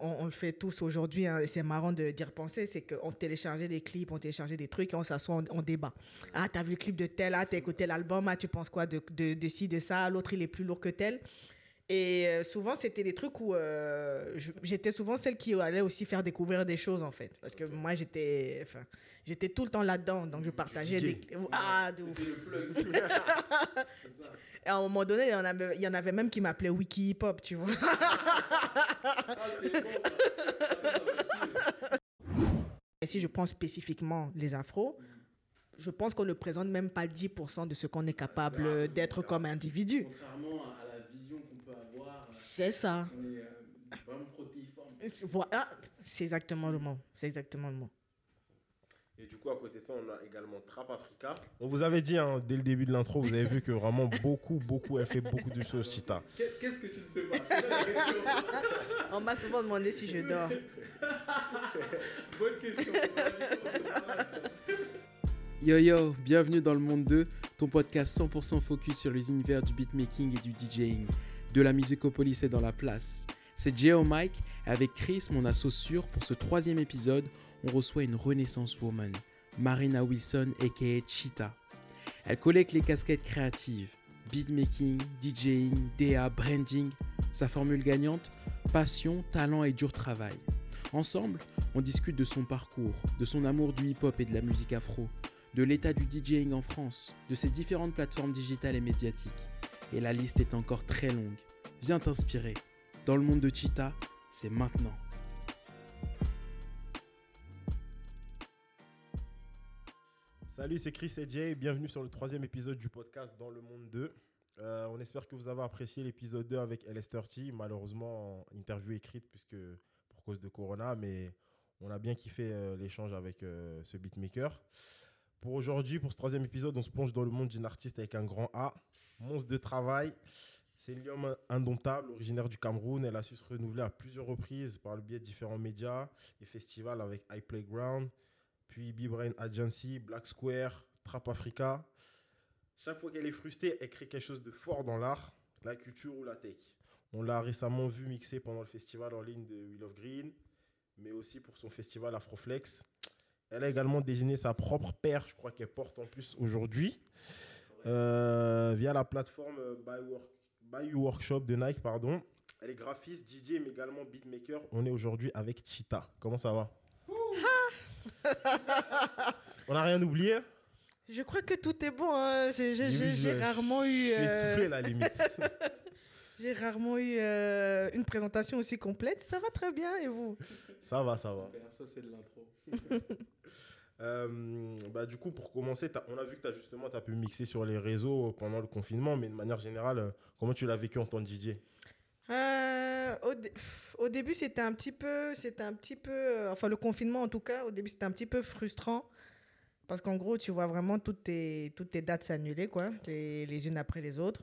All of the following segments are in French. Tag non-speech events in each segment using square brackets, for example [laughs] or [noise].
on, le fait tous aujourd'hui, hein, c'est marrant de d'y repenser, c'est qu'on téléchargeait des clips, on téléchargeait des trucs et on s'assoit, on, on débat. Ah, t'as vu le clip de tel, ah, t'as écouté l'album, ah, tu penses quoi de, de, de ci, de ça, l'autre il est plus lourd que tel? Et euh, souvent, c'était des trucs où euh, j'étais souvent celle qui allait aussi faire découvrir des choses, en fait. Parce que moi, j'étais enfin, j'étais tout le temps là-dedans. Donc, je partageais des... Ah, de ouf. [laughs] Et à un moment donné, il y en avait, il y en avait même qui m'appelaient Wiki Hip Hop, tu vois. [laughs] Et si je prends spécifiquement les afros, je pense qu'on ne présente même pas 10% de ce qu'on est capable d'être comme individu. Contrairement à la vision qu'on peut avoir, C'est ça. on est euh, vraiment protéiforme. Voilà, c'est exactement le mot. C'est exactement le mot. Et du coup, à côté de ça, on a également Trap Africa. On vous avait dit hein, dès le début de l'intro, vous avez vu que vraiment beaucoup, beaucoup, elle fait beaucoup de choses, Chita. Qu'est- Qu'est-ce que tu ne fais pas C'est la question. On m'a souvent demandé si je dors. [laughs] Bonne question. Yo yo, bienvenue dans le monde 2, ton podcast 100% focus sur les univers du beatmaking et du DJing. De la musicopolis est dans la place. C'est Geo Mike et avec Chris, mon asso sûr, pour ce troisième épisode, on reçoit une renaissance woman, Marina Wilson aka Cheetah. Elle collecte les casquettes créatives, beatmaking, DJing, DA, branding. Sa formule gagnante, passion, talent et dur travail. Ensemble, on discute de son parcours, de son amour du hip-hop et de la musique afro, de l'état du DJing en France, de ses différentes plateformes digitales et médiatiques. Et la liste est encore très longue. Viens t'inspirer. Dans le monde de Cheetah, c'est maintenant. Salut, c'est Chris et Jay. Bienvenue sur le troisième épisode du podcast Dans le Monde 2. Euh, on espère que vous avez apprécié l'épisode 2 avec LS30. Malheureusement, interview écrite puisque pour cause de Corona, mais on a bien kiffé euh, l'échange avec euh, ce beatmaker. Pour aujourd'hui, pour ce troisième épisode, on se plonge dans le monde d'une artiste avec un grand A, monstre de travail. C'est une lionne indomptable, originaire du Cameroun. Elle a su se renouveler à plusieurs reprises par le biais de différents médias et festivals avec iPlayground, puis B-Brain Agency, Black Square, Trap Africa. Chaque fois qu'elle est frustrée, elle crée quelque chose de fort dans l'art, la culture ou la tech. On l'a récemment vu mixer pendant le festival en ligne de Wheel of Green, mais aussi pour son festival Afroflex. Elle a également désigné sa propre paire, je crois qu'elle porte en plus aujourd'hui, euh, via la plateforme euh, Buy, Work- Buy Workshop de Nike. Pardon. Elle est graphiste, DJ, mais également beatmaker. On est aujourd'hui avec Cheetah. Comment ça va? [laughs] On n'a rien oublié? Je crois que tout est bon. hein. J'ai je- rarement eu, Je suis euh, essoufflé, la limite. [laughs] j'ai rarement eu euh, une présentation aussi complète. Ça va très bien et vous? Ça va, ça va. Super, ça c'est de l'intro. [laughs] Euh, bah, du coup, pour commencer, on a vu que tu as justement as pu mixer sur les réseaux pendant le confinement, mais de manière générale, euh, comment tu l'as vécu en tant que DJ Euh, au, dé- au début, c'était un petit peu, c'était un petit peu, euh, enfin le confinement en tout cas, au début c'était un petit peu frustrant parce qu'en gros, tu vois vraiment toutes tes, toutes tes dates s'annuler quoi, les, les unes après les autres.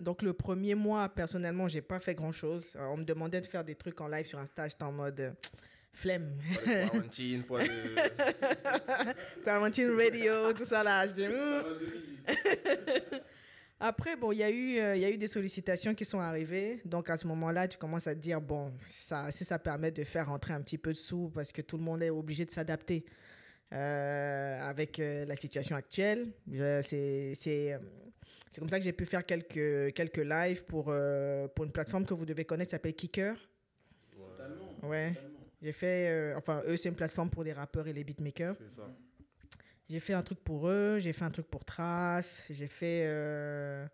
Donc le premier mois, personnellement, j'ai pas fait grand chose. on me demandait de faire des trucs en live sur Insta, j'étais en mode euh, [tsk] flemme. Quarantine, pas de- [laughs] Quarantine Radio, tout ça là. Je dis, Hmm. [laughs] Après, bon, il y, a eu, euh, y a eu des sollicitations qui sont arrivées. Donc, à ce moment-là, tu commences à te dire, bon, ça, si ça permet de faire rentrer un petit peu de sous, parce que tout le monde est obligé de s'adapter euh, avec euh, la situation actuelle. C'est c'est, comme ça que j'ai pu faire quelques, quelques lives pour, euh, pour une plateforme que vous devez connaître, qui s'appelle Kicker. Totalement. Ouais. J'ai fait, euh, enfin, eux, c'est une plateforme pour des rappeurs et les beatmakers. C'est ça. J'ai fait un truc pour eux, j'ai fait un truc pour Trace, j'ai fait, euh,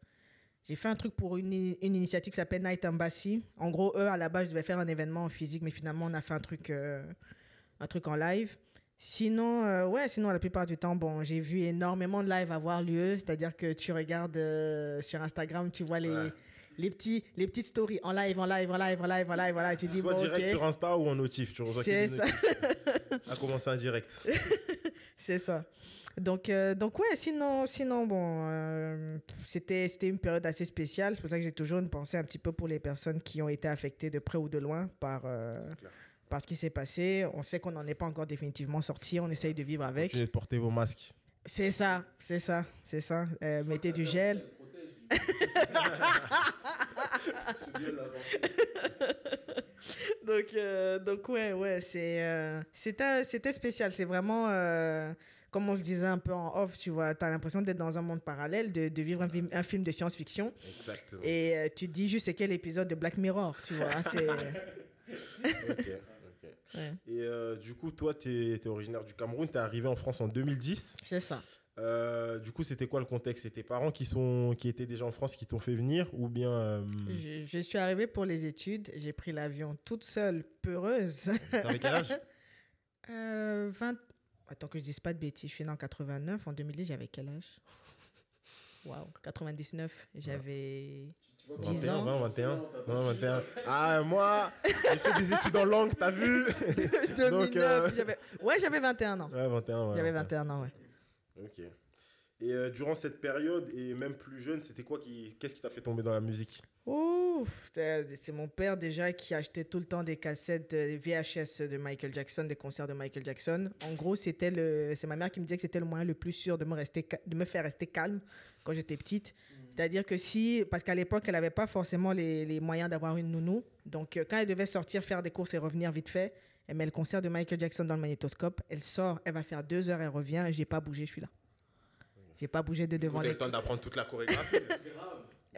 j'ai fait un truc pour une, i- une initiative qui s'appelle Night Embassy. En gros, eux, à la base, je devais faire un événement en physique, mais finalement, on a fait un truc, euh, un truc en live. Sinon, euh, ouais, sinon, la plupart du temps, bon, j'ai vu énormément de lives avoir lieu, c'est-à-dire que tu regardes euh, sur Instagram, tu vois les, Ouais. les, petits, les petites stories en live, en live, en live, en live, en live, voilà, tu dis, Soit bon, direct sur Insta ou en notif. Tu reçois c'est ça. [laughs] À commencer en direct. [laughs] C'est ça. Donc, euh, donc ouais, sinon, sinon bon, c'était, c'était une période assez spéciale. C'est pour ça que j'ai toujours une pensée un petit peu pour les personnes qui ont été affectées de près ou de loin par, euh, clair. par ce qui s'est passé. On sait qu'on n'en est pas encore définitivement sorti. On essaye de vivre avec. Continuez de porter vos masques. C'est ça, c'est ça, c'est ça. Euh, mettez du gel. [laughs] donc, euh, donc, ouais, ouais, c'est, euh, c'était, c'était spécial. C'est vraiment, euh, comme on se disait un peu en off, tu vois, tu as l'impression d'être dans un monde parallèle, de, de vivre un, film- un film de science-fiction. Exactement. Et euh, tu te dis juste c'est quel épisode de Black Mirror, tu vois. hein, c'est. [laughs] Ouais. Et euh, du coup, toi, tu es, originaire du Cameroun, tu es arrivé en France en 2010. c'est ça. Euh, du coup, c'était quoi le contexte? C'est tes parents qui, sont, qui étaient déjà en France qui t'ont fait venir ou bien... euh, Je, je suis arrivée pour les études. J'ai pris l'avion toute seule, peureuse. T'avais quel âge? [laughs] Euh, 20... Attends que je dise pas de bêtises. Je suis née en 89. En 2010, j'avais quel âge? Waouh, 99. J'avais 10 21, ans. 20, 21, 20, 21. Ah, moi, j'ai fait des études en langue, t'as vu [laughs] 2009. euh, j'avais- Ouais, j'avais 21 ans. Ouais, 21, ouais. J'avais 21. 21 ans, ouais. Ok. Et euh, durant cette période, et même plus jeune, c'était quoi qui... Qu'est-ce qui t'a fait tomber dans la musique? Ouf, c'est mon père déjà qui achetait tout le temps des cassettes des VHS de Michael Jackson, des concerts de Michael Jackson. En gros, c'était le, c'est ma mère qui me disait que c'était le moyen le plus sûr de me rester, de me faire rester calme quand j'étais petite. C'est-à-dire que si, parce qu'à l'époque, elle n'avait pas forcément les, les moyens d'avoir une nounou. Donc, euh, quand elle devait sortir, faire des courses et revenir vite fait, elle met le concert de Michael Jackson dans le magnétoscope. Elle sort, elle va faire deux heures, elle revient, et j'ai pas bougé, je suis là. J'ai pas bougé de devant Vous avez les. le temps d'apprendre toute la chorégraphie. [laughs]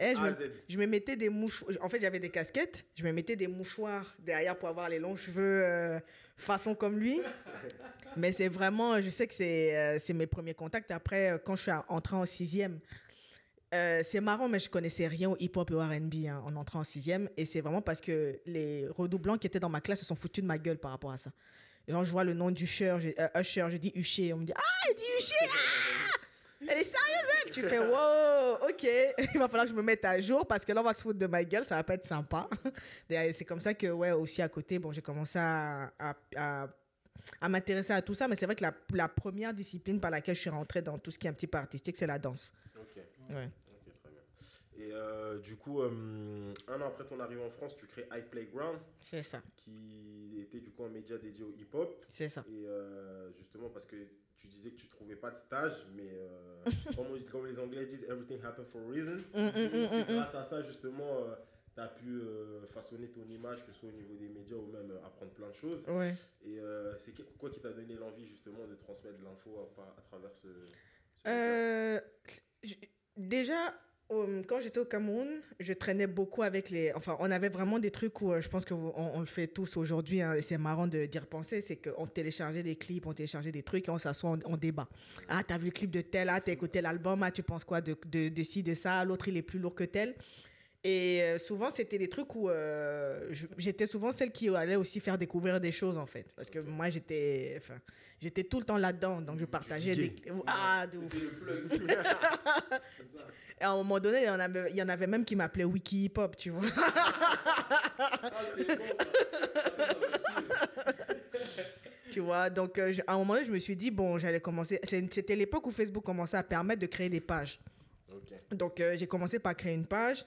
Eh, je me- je me mettais des mouchoirs. En fait, j'avais des casquettes. Je me mettais des mouchoirs derrière pour avoir les longs cheveux euh, façon comme lui. Mais c'est vraiment, je sais que c'est euh, c'est mes premiers contacts. Après, euh, quand je suis entrée en sixième, euh, c'est marrant, mais je connaissais rien au hip-hop et au R&B hein, en entrant en sixième. Et c'est vraiment parce que les redoublants qui étaient dans ma classe se sont foutus de ma gueule par rapport à ça. Et quand je vois le nom j'ai- euh, Usher, je dis Usher. On me dit Ah, il dit Usher ah Elle est sérieuse, elle Tu fais Wow, ok. [laughs] Il va falloir que je me mette à jour parce que là, on va se foutre de ma gueule, ça va pas être sympa. [laughs] C'est comme ça que, ouais, aussi à côté, bon, j'ai commencé à, m'intéresser à tout ça. Mais c'est vrai que la première discipline par laquelle je suis rentrée dans tout ce qui est un petit peu artistique, c'est la danse. Ouais. ok, très bien. Et euh, du coup, euh, un an après ton arrivée en France, tu crées iPlayground, C'est ça, qui était du coup un média dédié au hip-hop. c'est ça. Et euh, justement, parce que tu disais que tu trouvais pas de stage, mais comme, les Anglais disent, everything happened for a reason. Mm, mm, mm, C'est mm, grâce à ça, justement, tu as pu façonner ton image, que ce soit au niveau des médias ou même apprendre plein de choses. Ouais. Et c'est quoi qui t'a donné l'envie, justement, de transmettre de l'info à, travers ce. ce média? Euh, déjà, euh, quand j'étais au Cameroun, je traînais beaucoup avec les. Enfin, on avait vraiment des trucs où euh, je pense qu'on on le fait tous aujourd'hui, hein, et c'est marrant de d'y repenser, c'est qu'on téléchargeait des clips, on téléchargeait des trucs et on s'assoit, on, débat. Ah, t'as vu le clip de tel, ah, t'as écouté l'album, ah, tu penses quoi de, de, de ci, de ça, l'autre il est plus lourd que tel. Et euh, souvent, c'était des trucs où j'étais souvent celle qui allait aussi faire découvrir des choses, en fait. Parce que moi, j'étais j'étais tout le temps là-dedans. Donc, je partageais des... Ah, de ouf. Et à un moment donné, il y en avait, il y en avait même qui m'appelaient Wiki Hip Hop, tu vois. Ah, c'est bon. Ah, tu vois. Donc, euh, je- à un moment donné, je me suis dit, bon, j'allais commencer. C'était l'époque où Facebook commençait à permettre de créer des pages. Donc, euh, j'ai commencé par créer une page.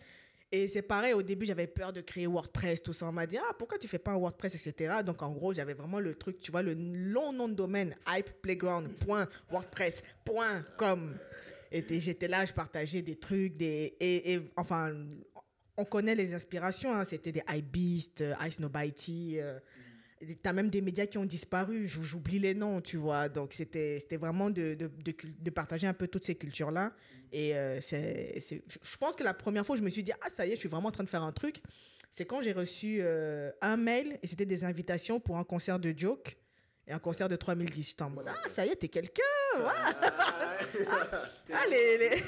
Et c'est pareil, au début, j'avais peur de créer WordPress, tout ça. On m'a dit, ah, pourquoi tu fais pas un WordPress, etc. Donc, en gros, j'avais vraiment le truc, tu vois, le long nom de domaine, hypeplayground.wordpress.com. Et j'étais là, je partageais des trucs, des. Et, enfin, on connaît les inspirations, hein. c'était des iBeast, euh, Ice Nobody. Euh, T'as même des médias qui ont disparu, j'ou- j'oublie les noms, tu vois. Donc, c'était vraiment de, de, de, partager un peu toutes ces cultures-là. Et euh, c'est, je pense que la première fois, je me suis dit, ah, ça y est, je suis vraiment en train de faire un truc. C'est quand j'ai reçu euh, un mail et c'était des invitations pour un concert de Joke et un concert de 3010. J'étais en mode, ah, ça y est, t'es quelqu'un. [laughs] Ah, les- les-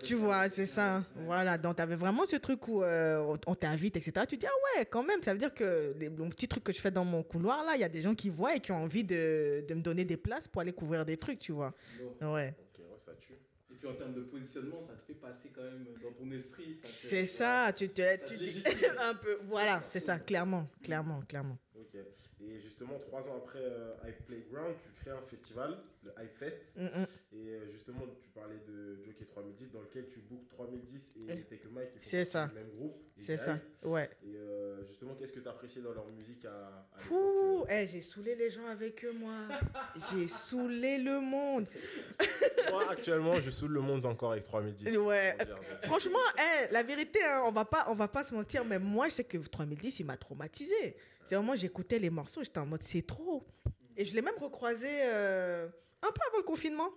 Tu vois, c'est ça. Voilà, donc tu avais vraiment ce truc où euh, on- t'invite, etc. Tu dis, ah ouais, quand même, ça veut dire que les, mon petit truc que je fais dans mon couloir, là, il y a des gens qui voient et qui ont envie de, de me donner des places pour aller couvrir des trucs, tu vois. Ouais. Ok, ouais, ça tue. Et puis en termes de positionnement, ça te fait passer quand même dans ton esprit. C'est ça, tu te, tu dis [laughs] un peu. Voilà, c'est ça, clairement, clairement, clairement. Et justement, trois ans après euh, Hype Playground, tu crées un festival, le Hype Fest. Mm, mm. Et euh, justement, tu parlais de Jockey 3010, dans lequel tu bookes 3010 et Eh, Take a Mike qui font ça. du même groupe. C'est ça, ouais. Et euh, justement, qu'est-ce que tu as apprécié dans leur musique à, à Fou, l'époque, eh, j'ai saoulé les gens avec eux, moi. J'ai saoulé le monde. [laughs] Moi, actuellement, je saoule le monde encore avec 3010. Ouais. Franchement, eh, la vérité, hein, on va pas, on va pas se mentir, mais moi, je sais que 3010, il m'a traumatisé. C'est vraiment, j'écoutais les morceaux, j'étais en mode, c'est trop. Et je l'ai même recroisé euh, un peu avant le confinement.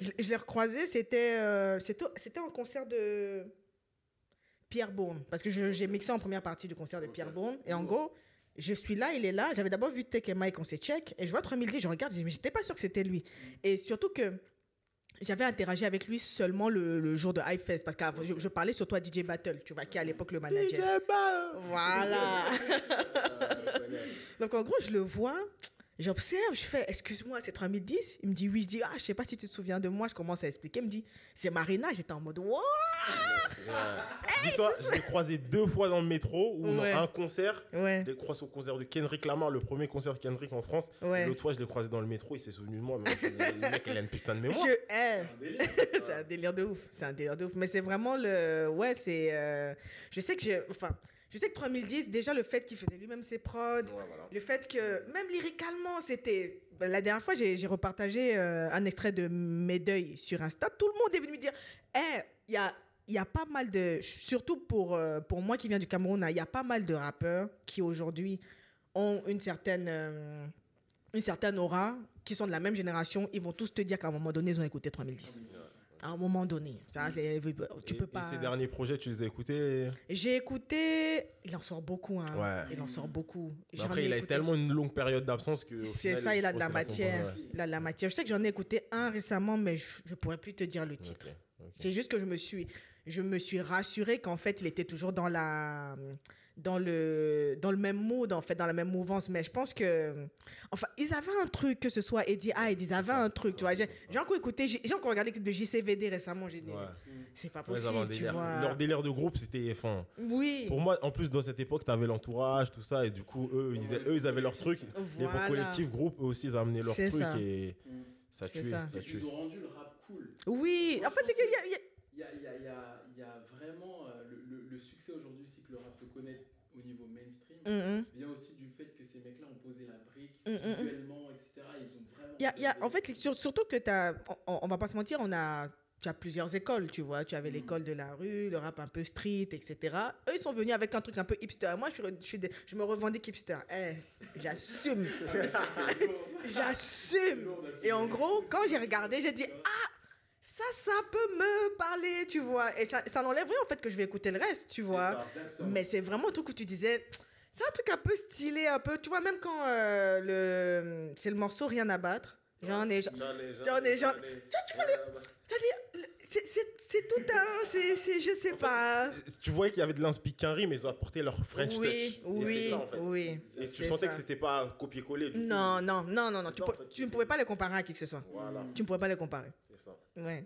Je, je l'ai recroisé, c'était, euh, c'était, un concert de Pierre Bourne, parce que je- j'ai mixé en première partie du concert de Pierre Bourne. Et en gros, je suis là, il est là. J'avais d'abord vu Tech et Mike, on s'est check, et je vois 3010, je regarde, je dis, mais j'étais pas sûr que c'était lui. Et surtout que j'avais interagi avec lui seulement le, le jour de Hype Fest parce que je, je parlais surtout à DJ Battle, tu vois, qui est à l'époque le manager. DJ Ba- Voilà. Donc en gros, je le vois, j'observe, je fais excuse-moi, c'est 3010 Il me dit oui, je dis ah, je sais pas si tu te souviens de moi, je commence à expliquer, il me dit c'est Marina, j'étais en mode wow. Dis-toi, je l'ai croisé deux fois dans le métro ou Ouais. dans un concert. Ouais. Je l'ai croisé au concert de Kendrick Lamar, le premier concert de Kendrick en France. Ouais. L'autre fois, je l'ai croisé dans le métro, il s'est souvenu de moi. Mais le mec, il a une putain de mémoire. Je hais. [laughs] c'est un délire de ouf. C'est un délire de ouf. Mais c'est vraiment le. Ouais, c'est. euh, Je sais que j'ai. Enfin, je sais que 3010, déjà le fait qu'il faisait lui-même ses prods, Ouais, voilà. le fait que même lyricalement, c'était. ben, La dernière fois, j'ai repartagé euh, un extrait de Mes deuils sur Insta. Tout le monde est venu me dire Eh, il y a. Il y a pas mal de. Surtout pour, euh, pour moi qui viens du Cameroun, hein, il y a pas mal de rappeurs qui aujourd'hui ont une certaine. euh, une certaine aura, qui sont de la même génération, ils vont tous te dire qu'à un moment donné, ils ont écouté 3010. À un moment donné. Tu Et- peux et pas. ces derniers projets, tu les as écoutés? J'ai écouté. Il en sort beaucoup. Hein. Ouais. Il en sort beaucoup. Après, il a écouté- tellement une longue période d'absence que. C'est ça, il a de la matière. Il a de la matière. Je sais que j'en ai écouté un récemment, mais je ne pourrais plus te dire le titre. C'est juste que je me suis, je me suis rassurée qu'en fait, il était toujours dans la, dans le, dans le même mood, en fait, dans la même mouvance. Mais je pense que, enfin, ils avaient un truc, que ce soit Eddie Hyde, ils avaient un truc, tu vois. J'ai encore écouté, j'ai encore regardé de JCVD récemment. J'ai dit, Ouais. c'est pas Ouais, possible, tu vois. Leur délire de groupe, c'était. Enfin, Oui. pour moi, en plus, dans cette époque, tu avais l'entourage, tout ça, et du coup, eux, ils, eux, ils avaient leur truc. Les Voilà. collectifs, groupes, eux aussi, ils amené leur truc ça. et ça C'est tue. ça. Ça ils ont rendu le rap cool. Oui, en fait, c'est qu'il y a- il y a- Il y a, il y a- il y a- il y a vraiment euh, le, le- le succès aujourd'hui aussi que le rap peut connaître au niveau Mhm. vient aussi du fait que ces mecs-là ont posé la brique Mm, mm, mm. visuellement, etc. Ils ont vraiment. Y a, y a- en fait, sur- surtout que tu as, on, on va pas se mentir, on a, tu as plusieurs écoles, tu vois. Tu avais l'école de la rue, le rap un peu street, etc. Eux, ils sont venus avec un truc un peu hipster. Moi, je, je, me revendique hipster. Eh, j'assume. [laughs] j'assume. Et en gros, quand j'ai regardé, j'ai dit, ah, ça, ça peut me parler, tu vois. Et ça, ça n'enlève rien, en fait, que je vais écouter le reste, tu vois. Mais c'est vraiment truc où tu disais, c'est un truc un peu stylé, un peu, tu vois, même quand euh, le, c'est le morceau Rien à battre. J'en ai, j'en- J'en ai- j'en- tu vois, c'est-à-dire, le- c'est- c'est c'est tout un, c'est, c'est- je sais pas. Tu voyais qu'il y avait de l'inspiration, mais ils ont apporté leur French touch. oui, Et oui, ça, en fait. oui. Et tu sentais ça. que c'était pas copier-coller. Non, non, non, non, non. Tu, ça, tu ne pouvais pas les comparer à qui que ce soit. Voilà, Tu ne pouvais pas les comparer. c'est ça. Ouais.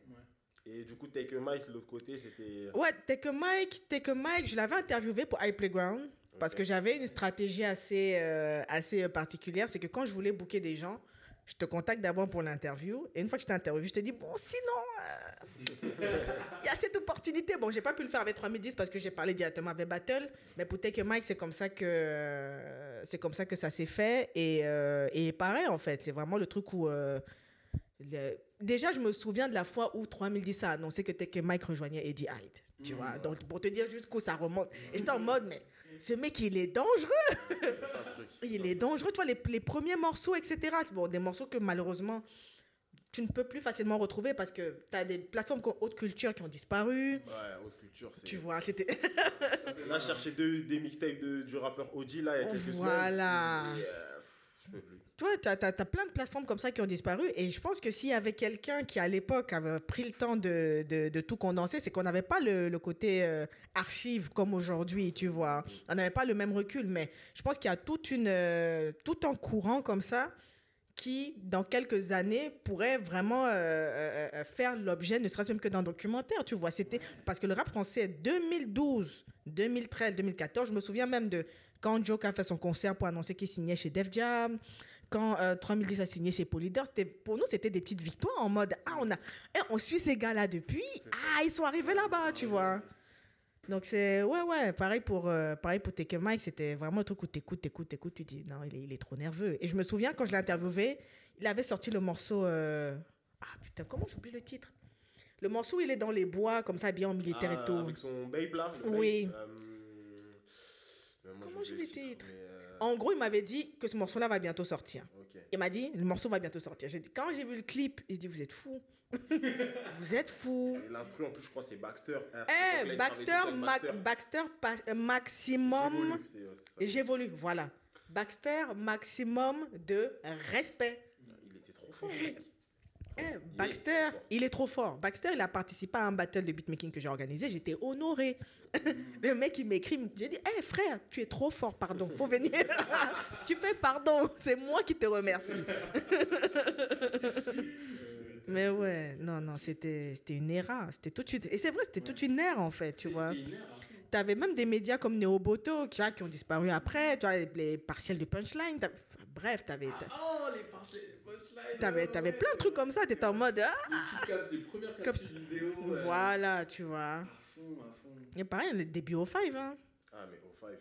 Et du coup, Take a Mike, l'autre côté, c'était. Ouais, Take Mike, Take a Mike, je l'avais interviewé pour iPlayground parce que j'avais une stratégie assez, euh, assez euh, particulière. C'est que quand je voulais booker des gens, je te contacte d'abord pour l'interview. Et une fois que je t'ai interviewé, je te dis, bon, sinon, euh, il y a cette opportunité. Bon, j'ai pas pu le faire avec 3010 parce que j'ai parlé directement avec Battle. Mais pour Take Mike, c'est comme ça que, euh, c'est comme ça, que ça s'est fait. Et, euh, et pareil, en fait, c'est vraiment le truc où. le- Déjà, je me souviens de la fois où 3010 a annoncé que Take Mike rejoignait Eddie Hyde. Tu vois, donc pour te dire jusqu'où ça remonte. Et j'étais en mode, mais ce mec, il est dangereux. il est dangereux. Tu vois, les, les premiers morceaux, etc. Bon, des morceaux que malheureusement, tu ne peux plus facilement retrouver parce que tu as des plateformes comme Haute Culture qui ont disparu. Ouais, haute culture. c'est- Tu vois, c'était. [laughs] Là, deux, des mixtapes de, du rappeur OG, là, il y a quelques Voilà. semaines. Et, euh, je peux plus. Tu vois, tu as, plein de plateformes comme ça qui ont disparu. Et je pense que s'il y avait quelqu'un qui, à l'époque, avait pris le temps de, de, tout condenser, c'est qu'on n'avait pas le, le côté euh, archive comme aujourd'hui, tu vois. On n'avait pas le même recul. Mais je pense qu'il y a toute une, euh, tout un courant comme ça qui, dans quelques années, pourrait vraiment euh, euh, faire l'objet, ne serait-ce même que d'un documentaire, tu vois. C'était parce que le rap français, 2012, 2013, 2014, je me souviens même de quand Joke a fait son concert pour annoncer qu'il signait chez Def Jam, quand euh, 3010 a signé chez Polydor, c'était pour nous c'était des petites victoires en mode ah on a eh, on suit ces gars-là depuis, ah ils sont arrivés là-bas, tu vois. Donc c'est ouais ouais, pareil pour euh, pareil pour Take Mike, c'était vraiment un truc où t'écoutes, t'écoutes, t'écoutes, tu dis non, il est, il est trop nerveux. Et je me souviens quand je l'ai interviewé, il avait sorti le morceau euh, Ah putain, comment j'oublie le titre? Le morceau, il est dans les bois, comme ça, bien en militaire Ah, et tout. Avec son babe là Oui. babe, euh, euh, Comment j'ai je le titre mais, euh, En gros, il m'avait dit que ce morceau-là va bientôt sortir. Il m'a dit, le morceau va bientôt sortir. J'ai dit- Quand j'ai vu le clip, il dit, vous êtes fou. [laughs] vous êtes fou. L'instru en plus, je crois, c'est Baxter. C'est- donc là, Baxter, avec Baxter, pa- euh, maximum. J'évolue, voilà. Baxter, maximum de respect. Il était trop fort. Mec. Eh, Baxter, il est trop fort. Baxter, il a participé à un battle de beatmaking que j'ai organisé. J'étais honoré. [laughs] Le mec, il m'écrit. J'ai dit Hé frère, tu es trop fort, pardon. Faut venir. [laughs] tu fais pardon. C'est moi qui te remercie. [laughs] Mais ouais, non, non, c'était une era. C'était toute une... Et c'est vrai, c'était toute une ère, en fait, tu vois. Ère, hein. Tu avais même des médias comme Neoboto tu vois, qui ont disparu après. Tu vois, les partiels de punchline. Bref, tu avais, Oh, les punchlines. t'avais, ouais, t'avais ouais. plein de trucs comme ça. Tu étais en mode Ah, Les premières Comme capsules vidéo. euh, Voilà, tu vois. À fond, à fond. Et pareil, le début au 5. Hein. Ah, mais au 5.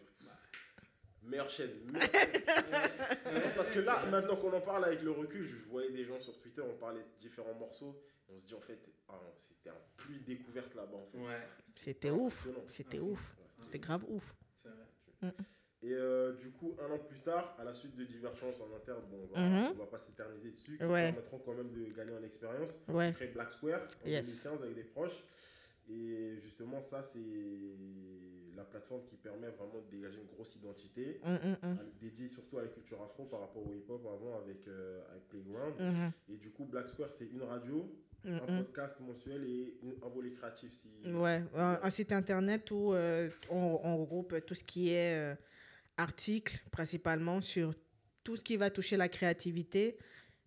Meilleure chaîne. meilleure chaîne. [laughs] Non, Parce que là, maintenant qu'on en parle avec le recul, je voyais des gens sur Twitter, on parlait de différents morceaux. Et on se dit, en fait, ah, c'était un pluie de découverte là-bas. En fait. Ouais, C'était ouf. C'était Ah, ouf. Ouais, C'était grave ouf. c'est vrai. Et euh, du coup, un an plus tard, à la suite de Divergence en interne, bon, on va, Mhm. on va pas s'éterniser dessus, qui Ouais. permettront quand même de gagner en expérience. Ouais. Créé Black Square en Yes. 2015 avec des proches. Et justement, ça, c'est la plateforme qui permet vraiment de dégager une grosse identité, hum, hum. à- dédiée surtout à la culture afro par rapport au hip-hop avant avec, euh, avec Playground. Mhm. Et du coup, Black Square, c'est une radio, un podcast mensuel et un volet créatif. Si... Ouais, un, un site internet où euh, on, on regroupe tout ce qui est euh, articles, principalement sur tout ce qui va toucher la créativité.